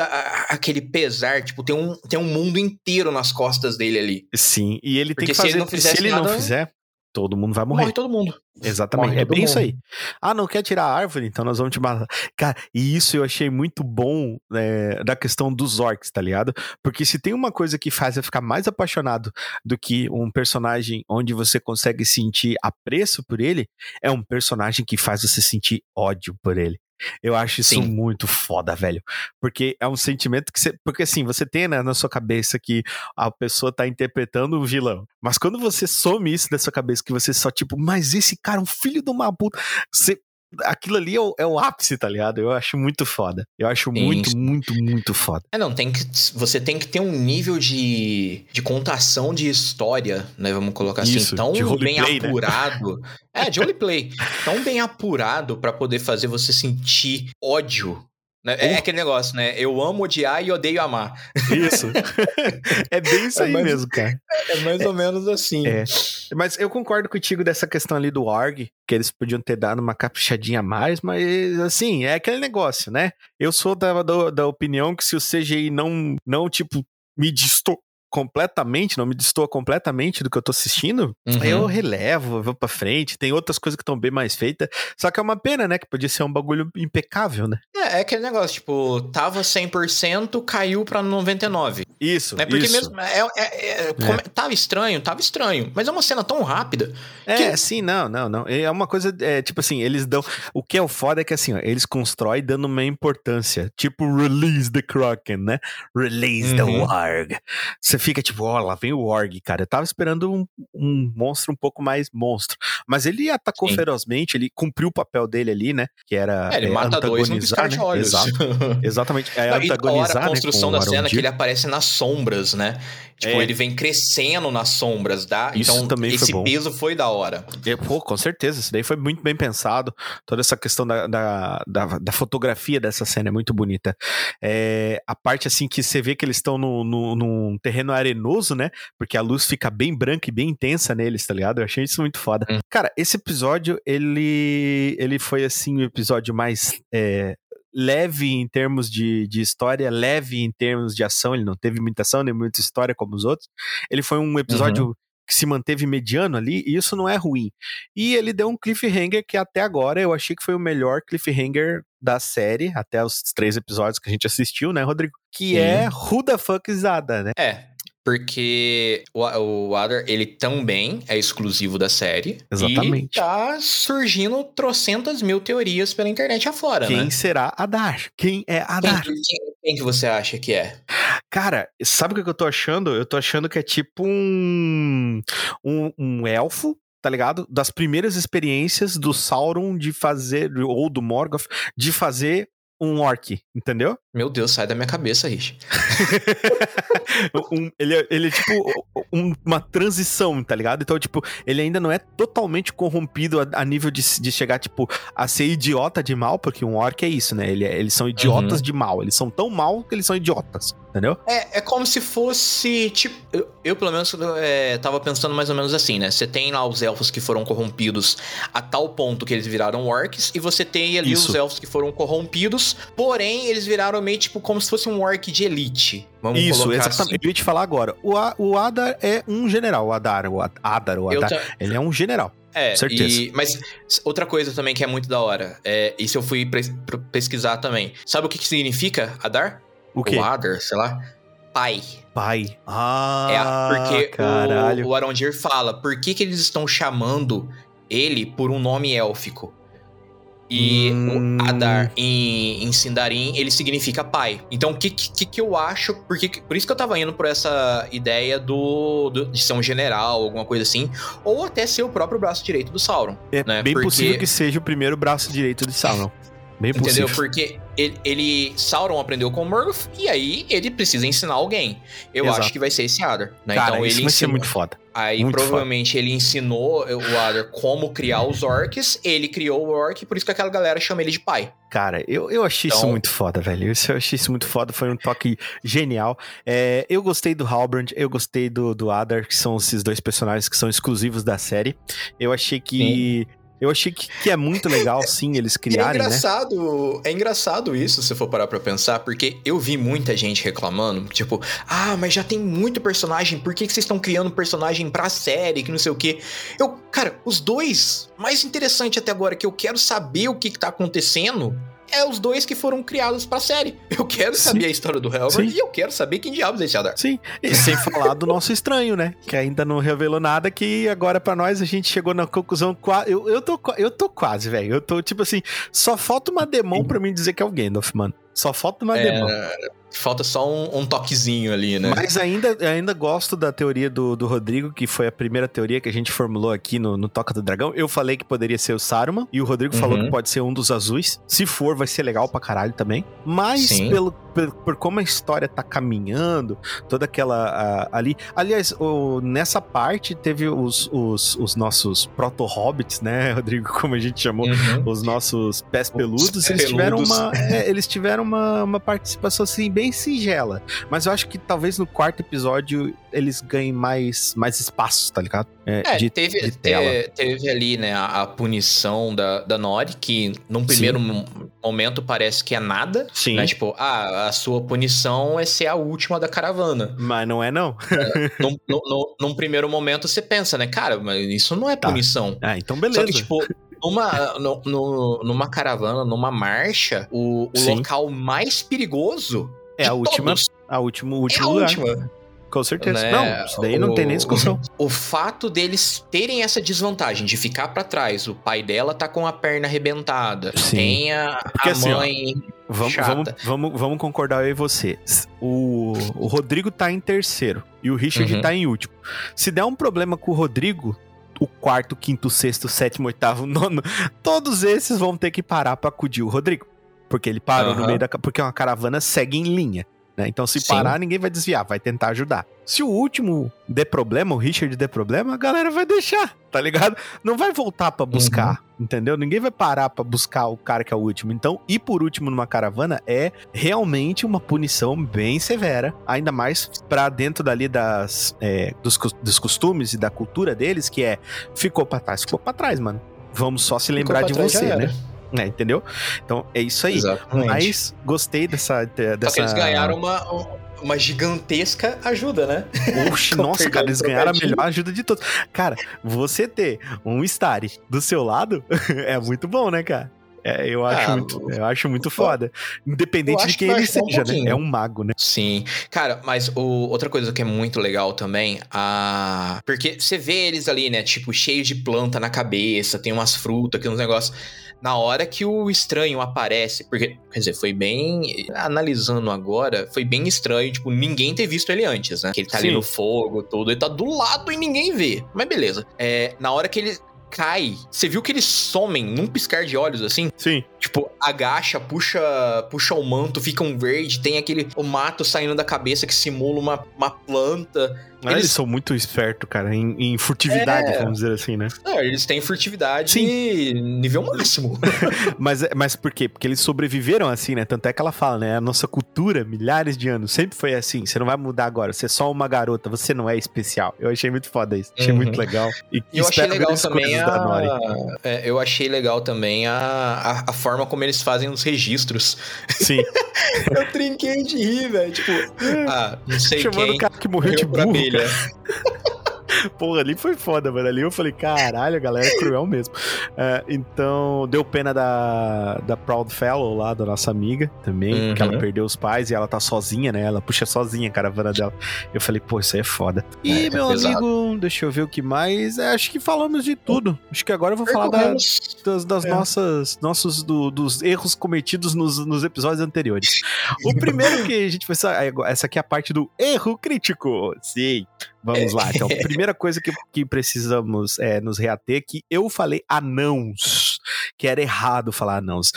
aquele pesar. Tipo, tem um, tem um mundo inteiro nas costas dele ali. Sim, e ele tem Porque que se ele fazer. não Se ele não nada- fizer, todo mundo vai morrer. Morre todo mundo. Exatamente. morre É bem isso mundo. aí. Ah, não quer tirar a árvore? Então nós vamos te matar. Cara, e isso eu achei muito bom né, da questão dos orcs, tá ligado? Porque se tem uma coisa que faz eu ficar mais apaixonado do que um personagem onde você consegue sentir apreço por ele, é um personagem que faz você sentir ódio por ele. Eu acho isso Sim. muito foda, velho. Porque é um sentimento que você. Porque assim, você tem né, na sua cabeça que a pessoa tá interpretando o vilão. Mas quando você some isso da sua cabeça, que você só, tipo, mas esse cara é um filho de uma puta. Você. Aquilo ali é o, é o ápice, tá ligado? Eu acho muito foda. Eu acho Sim, muito, muito, muito foda. É, não, tem que, você tem que ter um nível de, de contação de história, né? Vamos colocar assim, Isso, tão bem roleplay, né? apurado. É, de roleplay. tão bem apurado pra poder fazer você sentir ódio. Né? É Oh. aquele negócio, né? Eu amo odiar e odeio amar. Isso. é bem isso É, aí mas- mesmo, cara. É mais ou menos assim. É. Mas eu concordo contigo dessa questão ali do ARG, que eles podiam ter dado uma caprichadinha a mais, mas assim, é aquele negócio, né? Eu sou da, da, da opinião que se o CGI não, não tipo, me distou completamente, não me destoa completamente do que eu tô assistindo, Uhum. eu relevo, vou pra frente, tem outras coisas que estão bem mais feitas, só que é uma pena, né, que podia ser um bagulho impecável, né? É, é aquele negócio, tipo, tava 100%, caiu pra 99%. Isso, Né? Porque isso. mesmo. É, é- é- come- Tava estranho, tava estranho. Mas é uma cena tão rápida. É, sim, não, não, não. É uma coisa, é, tipo assim, eles dão. O que é o foda é que assim, ó, eles constroem dando uma importância. Tipo, release the Kraken, né? Release the Uhum. Warg. Você fica tipo, ó, lá vem o Warg, cara. Eu tava esperando um, um monstro um pouco mais monstro. Mas ele atacou Sim. ferozmente, ele cumpriu o papel dele ali, né? Que era. É, ele é, mata dois piscar antagonizar, de né? olhos. Exato, exatamente. É Não, e da antagonizar, a construção né, da cena que Arondir. ele aparece nas sombras, né? Tipo, É. ele vem crescendo nas sombras, tá? Isso então, também foi esse bom. peso foi da hora. É, pô, com certeza, isso daí foi muito bem pensado. Toda essa questão da, da, da, da fotografia dessa cena é muito bonita. É, a parte assim que você vê que eles estão no, no, num terreno arenoso, né? Porque a luz fica bem branca e bem intensa neles, tá ligado? Eu achei isso muito foda. Hum. Cara, esse episódio, ele, ele foi assim o episódio mais. é, Leve em termos de, de história, leve em termos de ação. Ele não teve muita ação nem muita história como os outros. Ele foi um episódio que se manteve mediano ali, e isso não é ruim. E ele deu um cliffhanger que até agora eu achei que foi o melhor cliffhanger da série, até os três episódios que a gente assistiu, né, Rodrigo? Que Sim. é Who the fuck is Ada, né? É, porque o, o Adar, ele também é exclusivo da série. Exatamente. E tá surgindo trocentas mil teorias pela internet afora, Quem né? será Adar? Quem é Quem, Adar? quem- quem que você acha que é? Cara, sabe o que eu tô achando? Eu tô achando que é tipo um, um, um elfo, tá ligado? Das primeiras experiências do Sauron de fazer, ou do Morgoth, de fazer um orc, entendeu? Meu Deus, sai da minha cabeça, Rich. Um- ele, é, ele é tipo um- uma transição, tá ligado? Então, tipo, ele ainda não é totalmente corrompido a, a nível de, de chegar, tipo, a ser idiota de mal, porque um orc é isso, né? Ele é- eles são idiotas de mal. Eles são tão mal que eles são idiotas, entendeu? É, é como se fosse, tipo, eu, eu, pelo menos é, tava pensando mais ou menos assim, né? Você tem lá os elfos que foram corrompidos a tal ponto que eles viraram orcs, e você tem ali Isso. os elfos que foram corrompidos, porém eles viraram meio tipo como se fosse um orc de elite. Vamos Isso, exatamente. Eu ia te falar agora. O, A- o Adar é um general. O Adar, o Ad- Adar, o assim. Adar. Ele é um general. É, Certeza. e- mas outra coisa também que é muito da hora, é, isso eu fui pesquisar também. Sabe o que, que significa Adar? O quê? Ou Adar, sei lá. Pai. Pai. Ah, É porque caralho. o, o Arondir fala, por que, que eles estão chamando ele por um nome élfico? E Hum. o Adar em, em Sindarin, ele significa pai. Então, o que, que, que eu acho? Porque, por isso que eu tava indo por essa ideia do, do- de ser um general, alguma coisa assim. Ou até ser o próprio braço direito do Sauron. É né? bem Porque- possível que seja o primeiro braço direito de Sauron. Bem Entendeu? possível. Porque ele, ele- Sauron aprendeu com o Morgoth e aí ele precisa ensinar alguém. Eu Exato. acho que vai ser esse Adar. Né? Cara, então isso ele vai ser ensinou- muito foda. Aí muito provavelmente ele ensinou o Adar como criar os orcs, ele criou o orc, por isso que aquela galera chama ele de pai. Cara, eu, eu achei isso Então- muito foda, velho. Isso, eu achei isso muito foda. Foi um toque genial. É, eu gostei do Halbrand, eu gostei do, do Adar, que são esses dois personagens que são exclusivos da série. Eu achei que. Eu achei que, que é muito legal, sim, eles é criarem, né? engraçado, é engraçado isso, se for parar pra pensar, porque eu vi muita gente reclamando, tipo, ah, mas já tem muito personagem, por que, que vocês estão criando personagem pra série, que não sei o quê? Eu, cara, os dois, mais interessante até agora, que eu quero saber o que, que tá acontecendo, é os dois que foram criados pra série. Eu quero Sim. saber a história do Halbert Sim. e eu quero saber quem diabos é esse Adar. Sim, e sem falar do nosso estranho, né? Que ainda não revelou nada, que agora pra nós a gente chegou na conclusão. Eu, eu, tô, eu tô quase, velho. Eu tô tipo assim, só falta uma demão pra mim dizer que é o Gandalf, mano. Só falta uma É, demão. Falta só um, um toquezinho ali, né? Mas ainda, ainda gosto da teoria do, do Rodrigo, que foi a primeira teoria que a gente formulou aqui no, no Toca do Dragão. Eu falei que poderia ser o Saruman, e o Rodrigo falou Uhum. que pode ser um dos azuis. Se for, vai ser legal pra caralho também. Mas Sim. pelo, por, por como a história tá caminhando, toda aquela ah, ali. Aliás, o- nessa parte teve os, os, os nossos proto-hobbits, né, Rodrigo? Como a gente chamou Uhum. os nossos pés peludos, pés eles tiveram peludos. uma, é, eles tiveram uma, uma participação assim bem singela. Mas eu acho que talvez no quarto episódio eles ganhem mais, mais espaço, tá ligado? É, de, teve, de tela. te- teve ali, né, a, a punição da, da Nori, que num primeiro mo- momento parece que é nada. Sim. Né? Tipo, ah, a sua punição é ser a última da caravana. Mas não é não. num, num- num- num primeiro momento você pensa, né, cara, mas isso não é Tá. punição. Ah, então beleza. Só que, tipo, numa, no, no- numa caravana, numa marcha, o, o local mais perigoso É a última, todos a última, o é último a lugar. última. Com certeza. né? Não, isso daí não tem nem O- discussão. O fato deles terem essa desvantagem de ficar pra trás, o pai dela tá com a perna arrebentada, Sim. tem a, Porque a assim, ó, mãe. Vamos, Chata. vamos, vamos, vamos concordar eu e você. O, o Rodrigo tá em terceiro e o Richard Uhum. tá em último. Se der um problema com o Rodrigo, o quarto, quinto, sexto, sétimo, oitavo, nono, todos esses vão ter que parar pra acudir o Rodrigo. Porque ele parou no Aham. meio da. Porque uma caravana segue em linha. Né? Então, se Sim. parar, ninguém vai desviar, vai tentar ajudar. Se o último der problema, o Richard der problema, a galera vai deixar, tá ligado? Não vai voltar pra buscar, entendeu? Ninguém vai parar pra buscar o cara que é o último. Então, ir por último numa caravana é realmente uma punição bem severa, ainda mais pra dentro dali das, é, dos, dos costumes e da cultura deles, que é ficou pra trás, ficou pra trás, mano. Vamos só se lembrar Ficou de trás, já você, era. Né? Entendeu? Então, é isso aí. Exatamente. Mas gostei dessa. dessa... Só que eles ganharam uma, uma gigantesca ajuda, né? Oxe, nossa, cara, eles ganharam a melhor ajuda de todos. Cara, você ter um Starry do seu lado é muito bom, né, cara? É, eu, acho Ah, muito, eu acho muito foda. Independente de que quem vai ele ajudar um seja, né? É um mago, né? Sim. Cara, mas o, outra coisa que é muito legal também, a. Porque você vê eles ali, né? Tipo, cheios de planta na cabeça, tem umas frutas, tem uns negócios. Na hora que o estranho aparece, porque, quer dizer, foi bem. Analisando agora, foi bem estranho, tipo, ninguém ter visto ele antes, né? Que ele tá ali Sim. no fogo, tudo, ele tá do lado e ninguém vê. Mas beleza. É, na hora que ele cai, você viu que eles somem num piscar de olhos, assim? Sim. Tipo, agacha, puxa, puxa o manto, fica um verde, tem aquele o mato saindo da cabeça que simula uma, uma planta. Mas eles... Eles- são muito espertos, cara, em, em furtividade, É. vamos dizer assim, né? É, eles têm furtividade Sim. nível máximo. Mas, mas por quê? Porque eles sobreviveram assim, né? Tanto é que ela fala, né? A nossa cultura, milhares de anos, sempre foi assim. Você não vai mudar agora. Você é só uma garota, você não é especial. Eu achei muito foda isso. Achei Uhum. muito legal. E eu achei legal também coisas da Nori. a... é, eu achei legal também a, a, a forma como eles fazem os registros. Sim. Eu trinquei de rir, velho. Tipo, ah, não sei Chamando quem o cara que morreu de burro. abelha. Porra, ali foi foda, mano. Ali eu falei, caralho, a galera é cruel mesmo. É, então, deu pena da, da Proud Fellow lá, da nossa amiga também, Uhum. que ela perdeu os pais e ela tá sozinha, né? Ela puxa sozinha a caravana dela. Eu falei, pô, isso aí é foda. E, É, meu pesado. amigo, deixa eu ver o que mais. É, acho que falamos de tudo. Acho que agora eu vou falar da- das, das É. nossas nossos do- dos erros cometidos nos, nos episódios anteriores. O primeiro que a gente vai sa- essa aqui é a parte do erro crítico. Sim. Vamos lá. Então, a primeira coisa que, que precisamos é, nos reater é que eu falei anãos, que era errado falar anãos.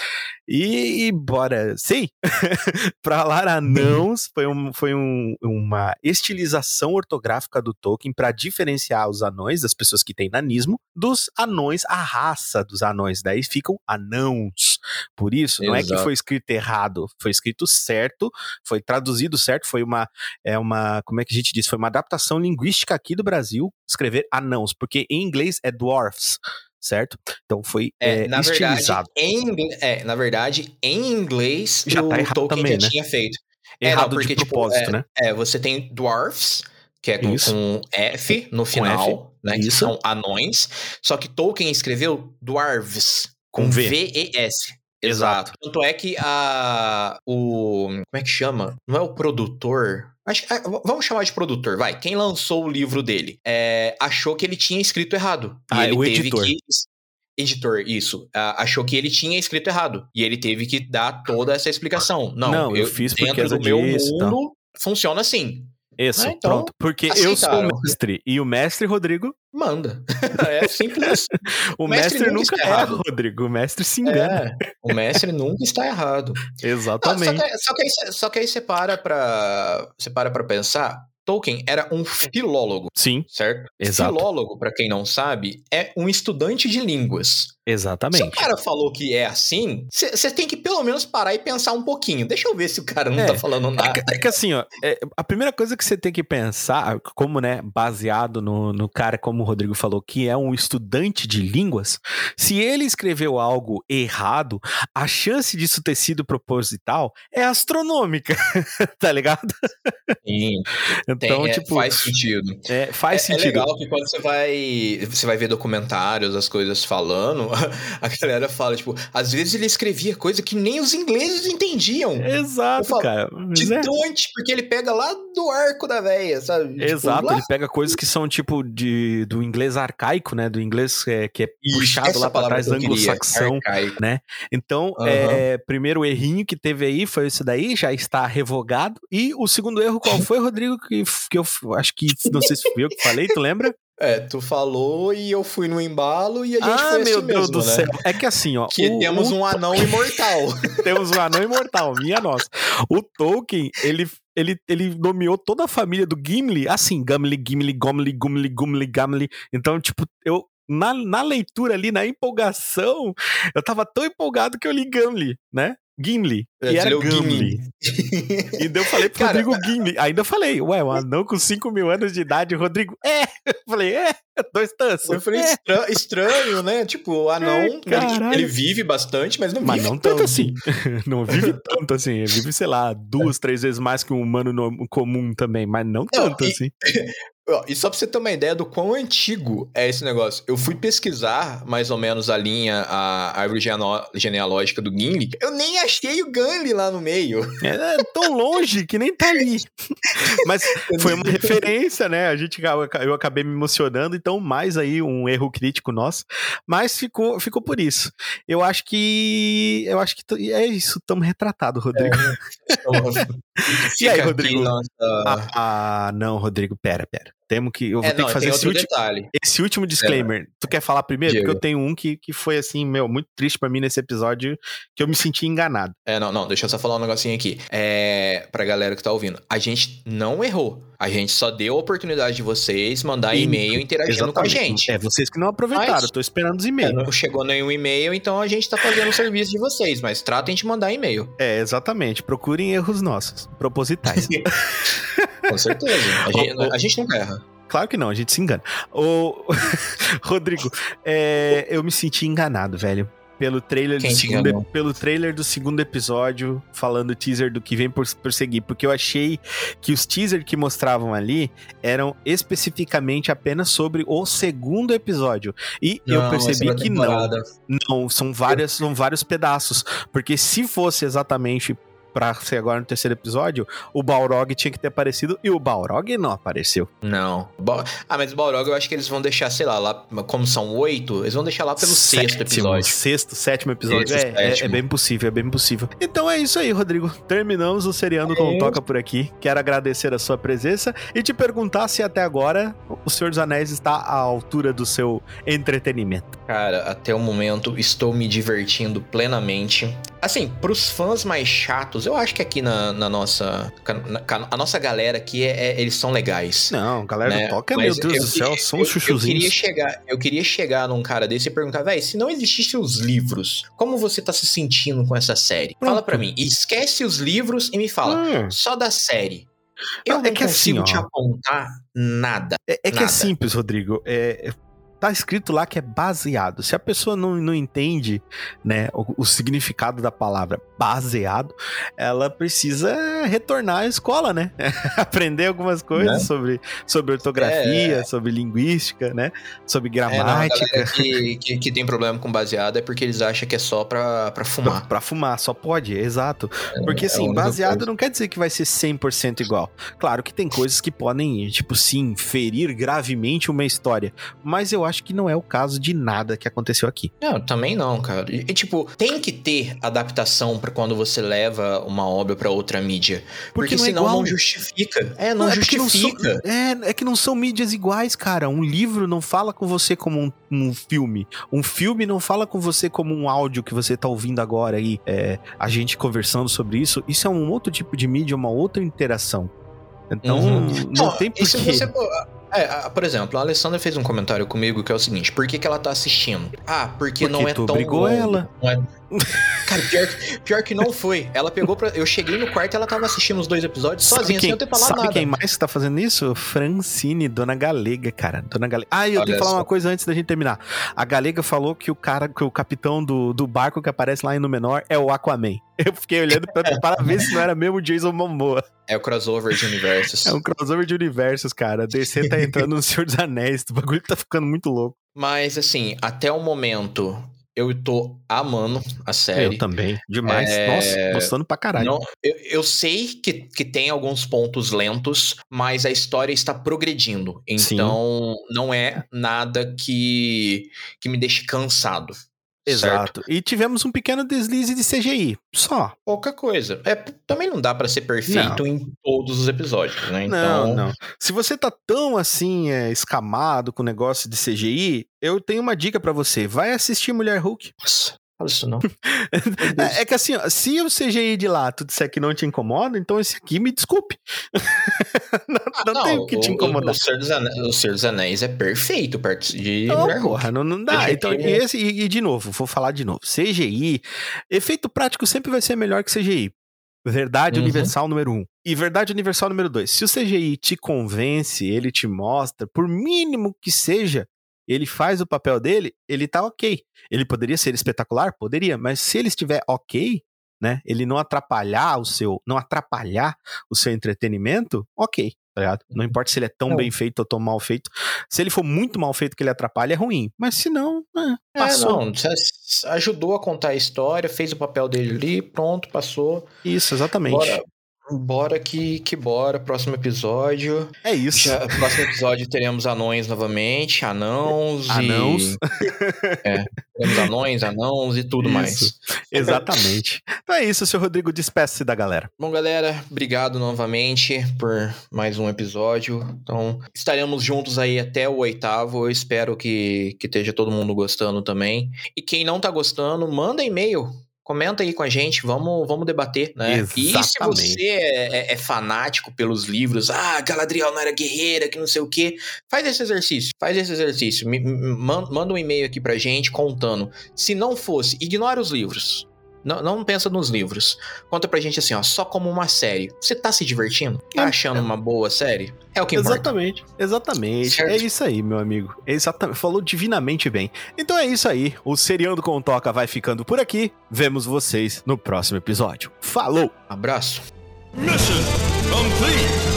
E, e bora, sim, falar anãos foi, um, foi um- uma estilização ortográfica do Tolkien para diferenciar os anões, das pessoas que têm nanismo, dos anões, a raça dos anões. Daí ficam anãos. Por isso, não é que foi escrito errado, foi escrito certo, foi traduzido certo, foi uma, é uma, como é que a gente diz? Foi uma adaptação linguística aqui do Brasil, escrever anãos, porque em inglês é dwarfs, certo? Então foi É, é, na estilizado. verdade, em, é, na verdade, em inglês, Já o tá errado Tolkien também, já né? tinha feito. É, não, Errado porque, de tipo, propósito, né? É, você tem dwarfs, que é com, com F no final, né? Que isso. são anões. Só que Tolkien escreveu dwarves, com. V-E-S. Exato. Tanto é que a. O. Como é que chama? Não é o produtor. Acho, ah, vamos chamar de produtor, vai. Quem lançou o livro dele é, achou que ele tinha escrito errado. E Ah, ele o teve editor. que. Editor, isso. Ah, achou que ele tinha escrito errado. E ele teve que dar toda essa explicação. Não, Não, eu fiz por dentro do meu disso mundo funciona assim. Isso, Ah, então, pronto. Porque eu sou o mestre e o mestre Rodrigo, Manda. é simples. o O mestre mestre, nunca nunca está erra. Rodrigo. O mestre se engana. É, o mestre nunca está errado. Ah, só, Exatamente. que, só, que aí, só que aí você para pra, você para pra pensar. Tolkien era um filólogo, Sim, certo? Exato. Filólogo, pra quem não sabe, é um estudante de línguas. Se o exatamente. cara falou que é assim, você tem que pelo menos parar e pensar um pouquinho. Deixa eu ver se o cara não É, tá falando É nada. que, é que assim, ó, é, a primeira coisa que você tem que pensar, como, né, baseado no, no cara, como o Rodrigo falou, que é um estudante de línguas, se ele escreveu algo errado, a chance disso ter sido proposital é astronômica, tá ligado? Sim. Então, Tem, é, tipo. faz sentido. É, faz é, sentido. É legal que quando você vai, você vai ver documentários, as coisas falando, a galera fala, tipo, às vezes ele escrevia coisa que nem os ingleses entendiam. Exato, falo, cara. Mas é. Porque ele pega lá do arco da véia, sabe? Tipo, Exato, lá- ele pega coisas que são tipo de, do inglês arcaico, né? Do inglês é, que é Isso, puxado lá pra trás que anglo-saxão. arcaico. Então, Aham. é, primeiro errinho que teve aí foi esse daí, já está revogado. E o segundo erro, qual foi, Rodrigo? Que, que eu acho que, não sei se fui eu que falei, tu lembra? É, tu falou e eu fui no embalo e a gente ah, foi meu assim Deus mesmo, do né? céu. É que assim, ó. Que o- temos o um anão imortal. temos um anão imortal, minha nossa. O Tolkien, ele, ele, ele nomeou toda a família do Gimli assim, Gimli, Gimli, Gomli, Gumli, Gumli, Gamli. Então, tipo, eu na, na leitura ali, na empolgação, eu tava tão empolgado que eu li Gimli, né? Gimli. É, e era leu Gimli. E daí eu falei pro Cara, Rodrigo Gimli. Ainda falei, ué, um anão com 5 mil anos de idade, Rodrigo, é. Eu falei, é, dois tantos. Eu falei, é. estra- estranho, né? Tipo, o anão, É, ele, ele vive bastante, mas não Mas vive não tanto assim. Não vive tanto assim. Ele vive, sei lá, duas, três vezes mais que um humano no- comum também, mas não tanto e- assim. E só pra você ter uma ideia do quão antigo é esse negócio, eu fui pesquisar mais ou menos a linha, a árvore genealó- genealógica do Gimli, eu nem achei o Gimli lá no meio. É, é tão longe que nem tá ali. Mas foi uma referência, né? A gente, eu acabei me emocionando, então mais aí um erro crítico nosso. Mas ficou, ficou por isso. Eu acho que. Eu acho que é isso, estamos retratados, Rodrigo. Fica aí, aqui Rodrigo? nossa- Ah, ah, não, Rodrigo, pera, pera. Temos que. Eu vou É, ter não, que fazer esse último. Esse último disclaimer, tu quer falar primeiro? Diga. Porque eu tenho um que, que foi assim, meu, muito triste pra mim nesse episódio, que eu me senti enganado. É, não, não, deixa eu só falar um negocinho aqui. É, pra galera que tá ouvindo. A gente não errou. A gente só deu a oportunidade de vocês mandar e-mail interagindo com a gente. É, vocês que não aproveitaram, Mas- tô esperando os É, e-mails. não chegou nenhum e-mail, então a gente tá fazendo o serviço de vocês, mas tratem de mandar e-mail. É, exatamente. Procurem erros nossos, propositais. Com certeza. A gente, a gente nunca erra. claro que não, a gente se engana. Ô, Rodrigo, é, eu me senti enganado, velho. Pelo trailer, do Quem segundo, enganou? pelo trailer do segundo episódio, falando teaser do que vem por, por seguir, porque eu achei que os teasers que mostravam ali eram especificamente apenas sobre o segundo episódio. E eu percebi que não. Não, são várias, são vários pedaços. Porque se fosse exatamente pra ser agora no terceiro episódio, o Balrog tinha que ter aparecido e o Balrog não apareceu. Não. Ba- Ah, mas o Balrog eu acho que eles vão deixar, sei lá, lá como são oito, eles vão deixar lá pelo sexto Sétimo, episódio. Sexto, sétimo episódio. Sexto, é, é- é, sétimo. bem possível, é bem possível. Então é isso aí, Rodrigo. Terminamos o Seriando com É. Toca por aqui. Quero agradecer a sua presença e te perguntar se até agora o Senhor dos Anéis está à altura do seu entretenimento. Cara, até o momento estou me divertindo plenamente. Assim, pros fãs mais chatos, eu acho que aqui na, na nossa. na- a nossa galera aqui, é, é- eles são legais. Não, galera né? do Toca, Mas meu Deus eu do céu, são eu- os chuchuzinhos. Eu queria, chegar, eu queria chegar num cara desse e perguntar, véi, se não existissem os livros, como você tá se sentindo com essa série? Fala Pronto. pra mim, esquece os livros e me fala, Hum. só da série. Eu Não, não, é que assim, consigo ó. te apontar nada. É, é que é Nada. simples, Rodrigo. É, tá escrito lá que é baseado. Se a pessoa não, não entende né, o, o significado da palavra baseado, ela precisa retornar à escola, né? Aprender algumas coisas Né? sobre, sobre ortografia, É. sobre linguística, né? Sobre É, não, gramática. que, que, que tem problema com baseado é porque eles acham que é só pra, pra fumar. pra fumar, só pode, exato. Porque É assim, baseado coisa. não quer dizer que vai ser 100% igual. Claro que tem coisas que podem, tipo, sim, ferir gravemente uma história. Mas eu acho que não é o caso de nada que aconteceu aqui. Não, também não, cara. E, e, tipo, tem que ter adaptação pra quando você leva uma obra pra outra mídia. Porque, não é senão igual. não justifica. É, não, é porque não são- justifica. é, é que não são mídias iguais, cara. Um livro não fala com você como um, um filme. Um filme não fala com você como um áudio que você tá ouvindo agora aí. É, a gente conversando sobre isso. Isso é um outro tipo de mídia, uma outra interação. Então, Uhum. não, tem e se porquê. você. É, por exemplo, a Alessandra fez um comentário comigo que é o seguinte: por que, que ela tá assistindo? Ah, porque, Porque não é tão. obrigou longo. ela. Não é, Cara, pior, que- pior que não foi. Ela pegou pra. Eu cheguei no quarto e ela tava assistindo os dois episódios Sabe sozinha, quem, sem eu ter falado sabe nada. quem mais tá fazendo isso? Francine, Dona Galega, cara. Dona Galega. Ah, e eu Olha tenho que falar só. uma coisa antes da gente terminar. A Galega falou que o cara, que o capitão do, do barco que aparece lá em Númenor é o Aquaman. Eu fiquei olhando pra, para ver se não era mesmo o Jason Momoa. É o crossover de universos. É um crossover de universos, cara. A DC tá entrando no Senhor dos Anéis. O bagulho tá ficando muito louco. Mas assim, até o momento, eu tô amando a série. Eu também. Demais. É, Nossa, gostando pra caralho. Não, eu, eu sei que, que tem alguns pontos lentos, mas a história está progredindo. Sim. Então, não é nada que, que me deixe cansado. Certo? Exato. E tivemos um pequeno deslize de CGI. Só. Pouca coisa. É, também não dá pra ser perfeito em todos os episódios, né? Então, Não, não. Se você tá tão assim, é, escamado com o negócio de CGI, eu tenho uma dica pra você. Vai assistir Mulher Hulk. Nossa, fala isso não. É, é que assim, ó, se o CGI de lá tu disser que não te incomoda, então esse aqui me desculpe. não Ah, tem o que te o- incomodar. O, Senhor dos Anéis, o Senhor dos Anéis é perfeito perto de Não, porra, não, não dá. Então, e, esse- e- e de novo, vou falar de novo. CGI, efeito prático sempre vai ser melhor que CGI. Verdade Uhum. universal número um. E verdade universal número dois. Se o CGI te convence, ele te mostra, por mínimo que seja, ele faz o papel dele, ele tá ok. Ele poderia ser espetacular? Poderia, mas se ele estiver ok, né? Ele não atrapalhar o seu, não atrapalhar o seu entretenimento, ok. Tá? Não importa se ele é tão Não. bem feito ou tão mal feito. Se ele for muito mal feito que ele atrapalha, é ruim. Mas se não, é, passou. É, não, ajudou a contar a história, fez o papel dele ali, pronto, passou. Isso, exatamente. Bora que, que bora. Próximo episódio. É isso. Já, próximo episódio teremos anões novamente, anãos Anãos. e. É, teremos anões, anãos e tudo Isso. mais. Exatamente. Então é isso, seu Rodrigo. Despeça-se da galera. Bom, galera, obrigado novamente por mais um episódio. Então, estaremos juntos aí até o oitavo. Eu espero que, que esteja todo mundo gostando também. E quem não tá gostando, manda e-mail. Comenta aí com a gente, vamos, vamos debater, né? E se Exatamente. você é, é- é fanático pelos livros, ah, Galadriel não era guerreira, que não sei o quê, faz esse exercício, faz esse exercício. Me- me- man- manda um e-mail aqui pra gente contando. Se não fosse, ignora os livros. Não, não pensa nos livros. Conta pra gente assim, ó, só como uma série. Você tá se divertindo? Tá É. achando uma boa série? É o que importa. Exatamente. Exatamente. Certo. É isso aí, meu amigo. Exatamente. Falou divinamente bem. Então é isso aí. O Seriando com Toca vai ficando por aqui. Vemos vocês no próximo episódio. Falou! Abraço. Mission complete.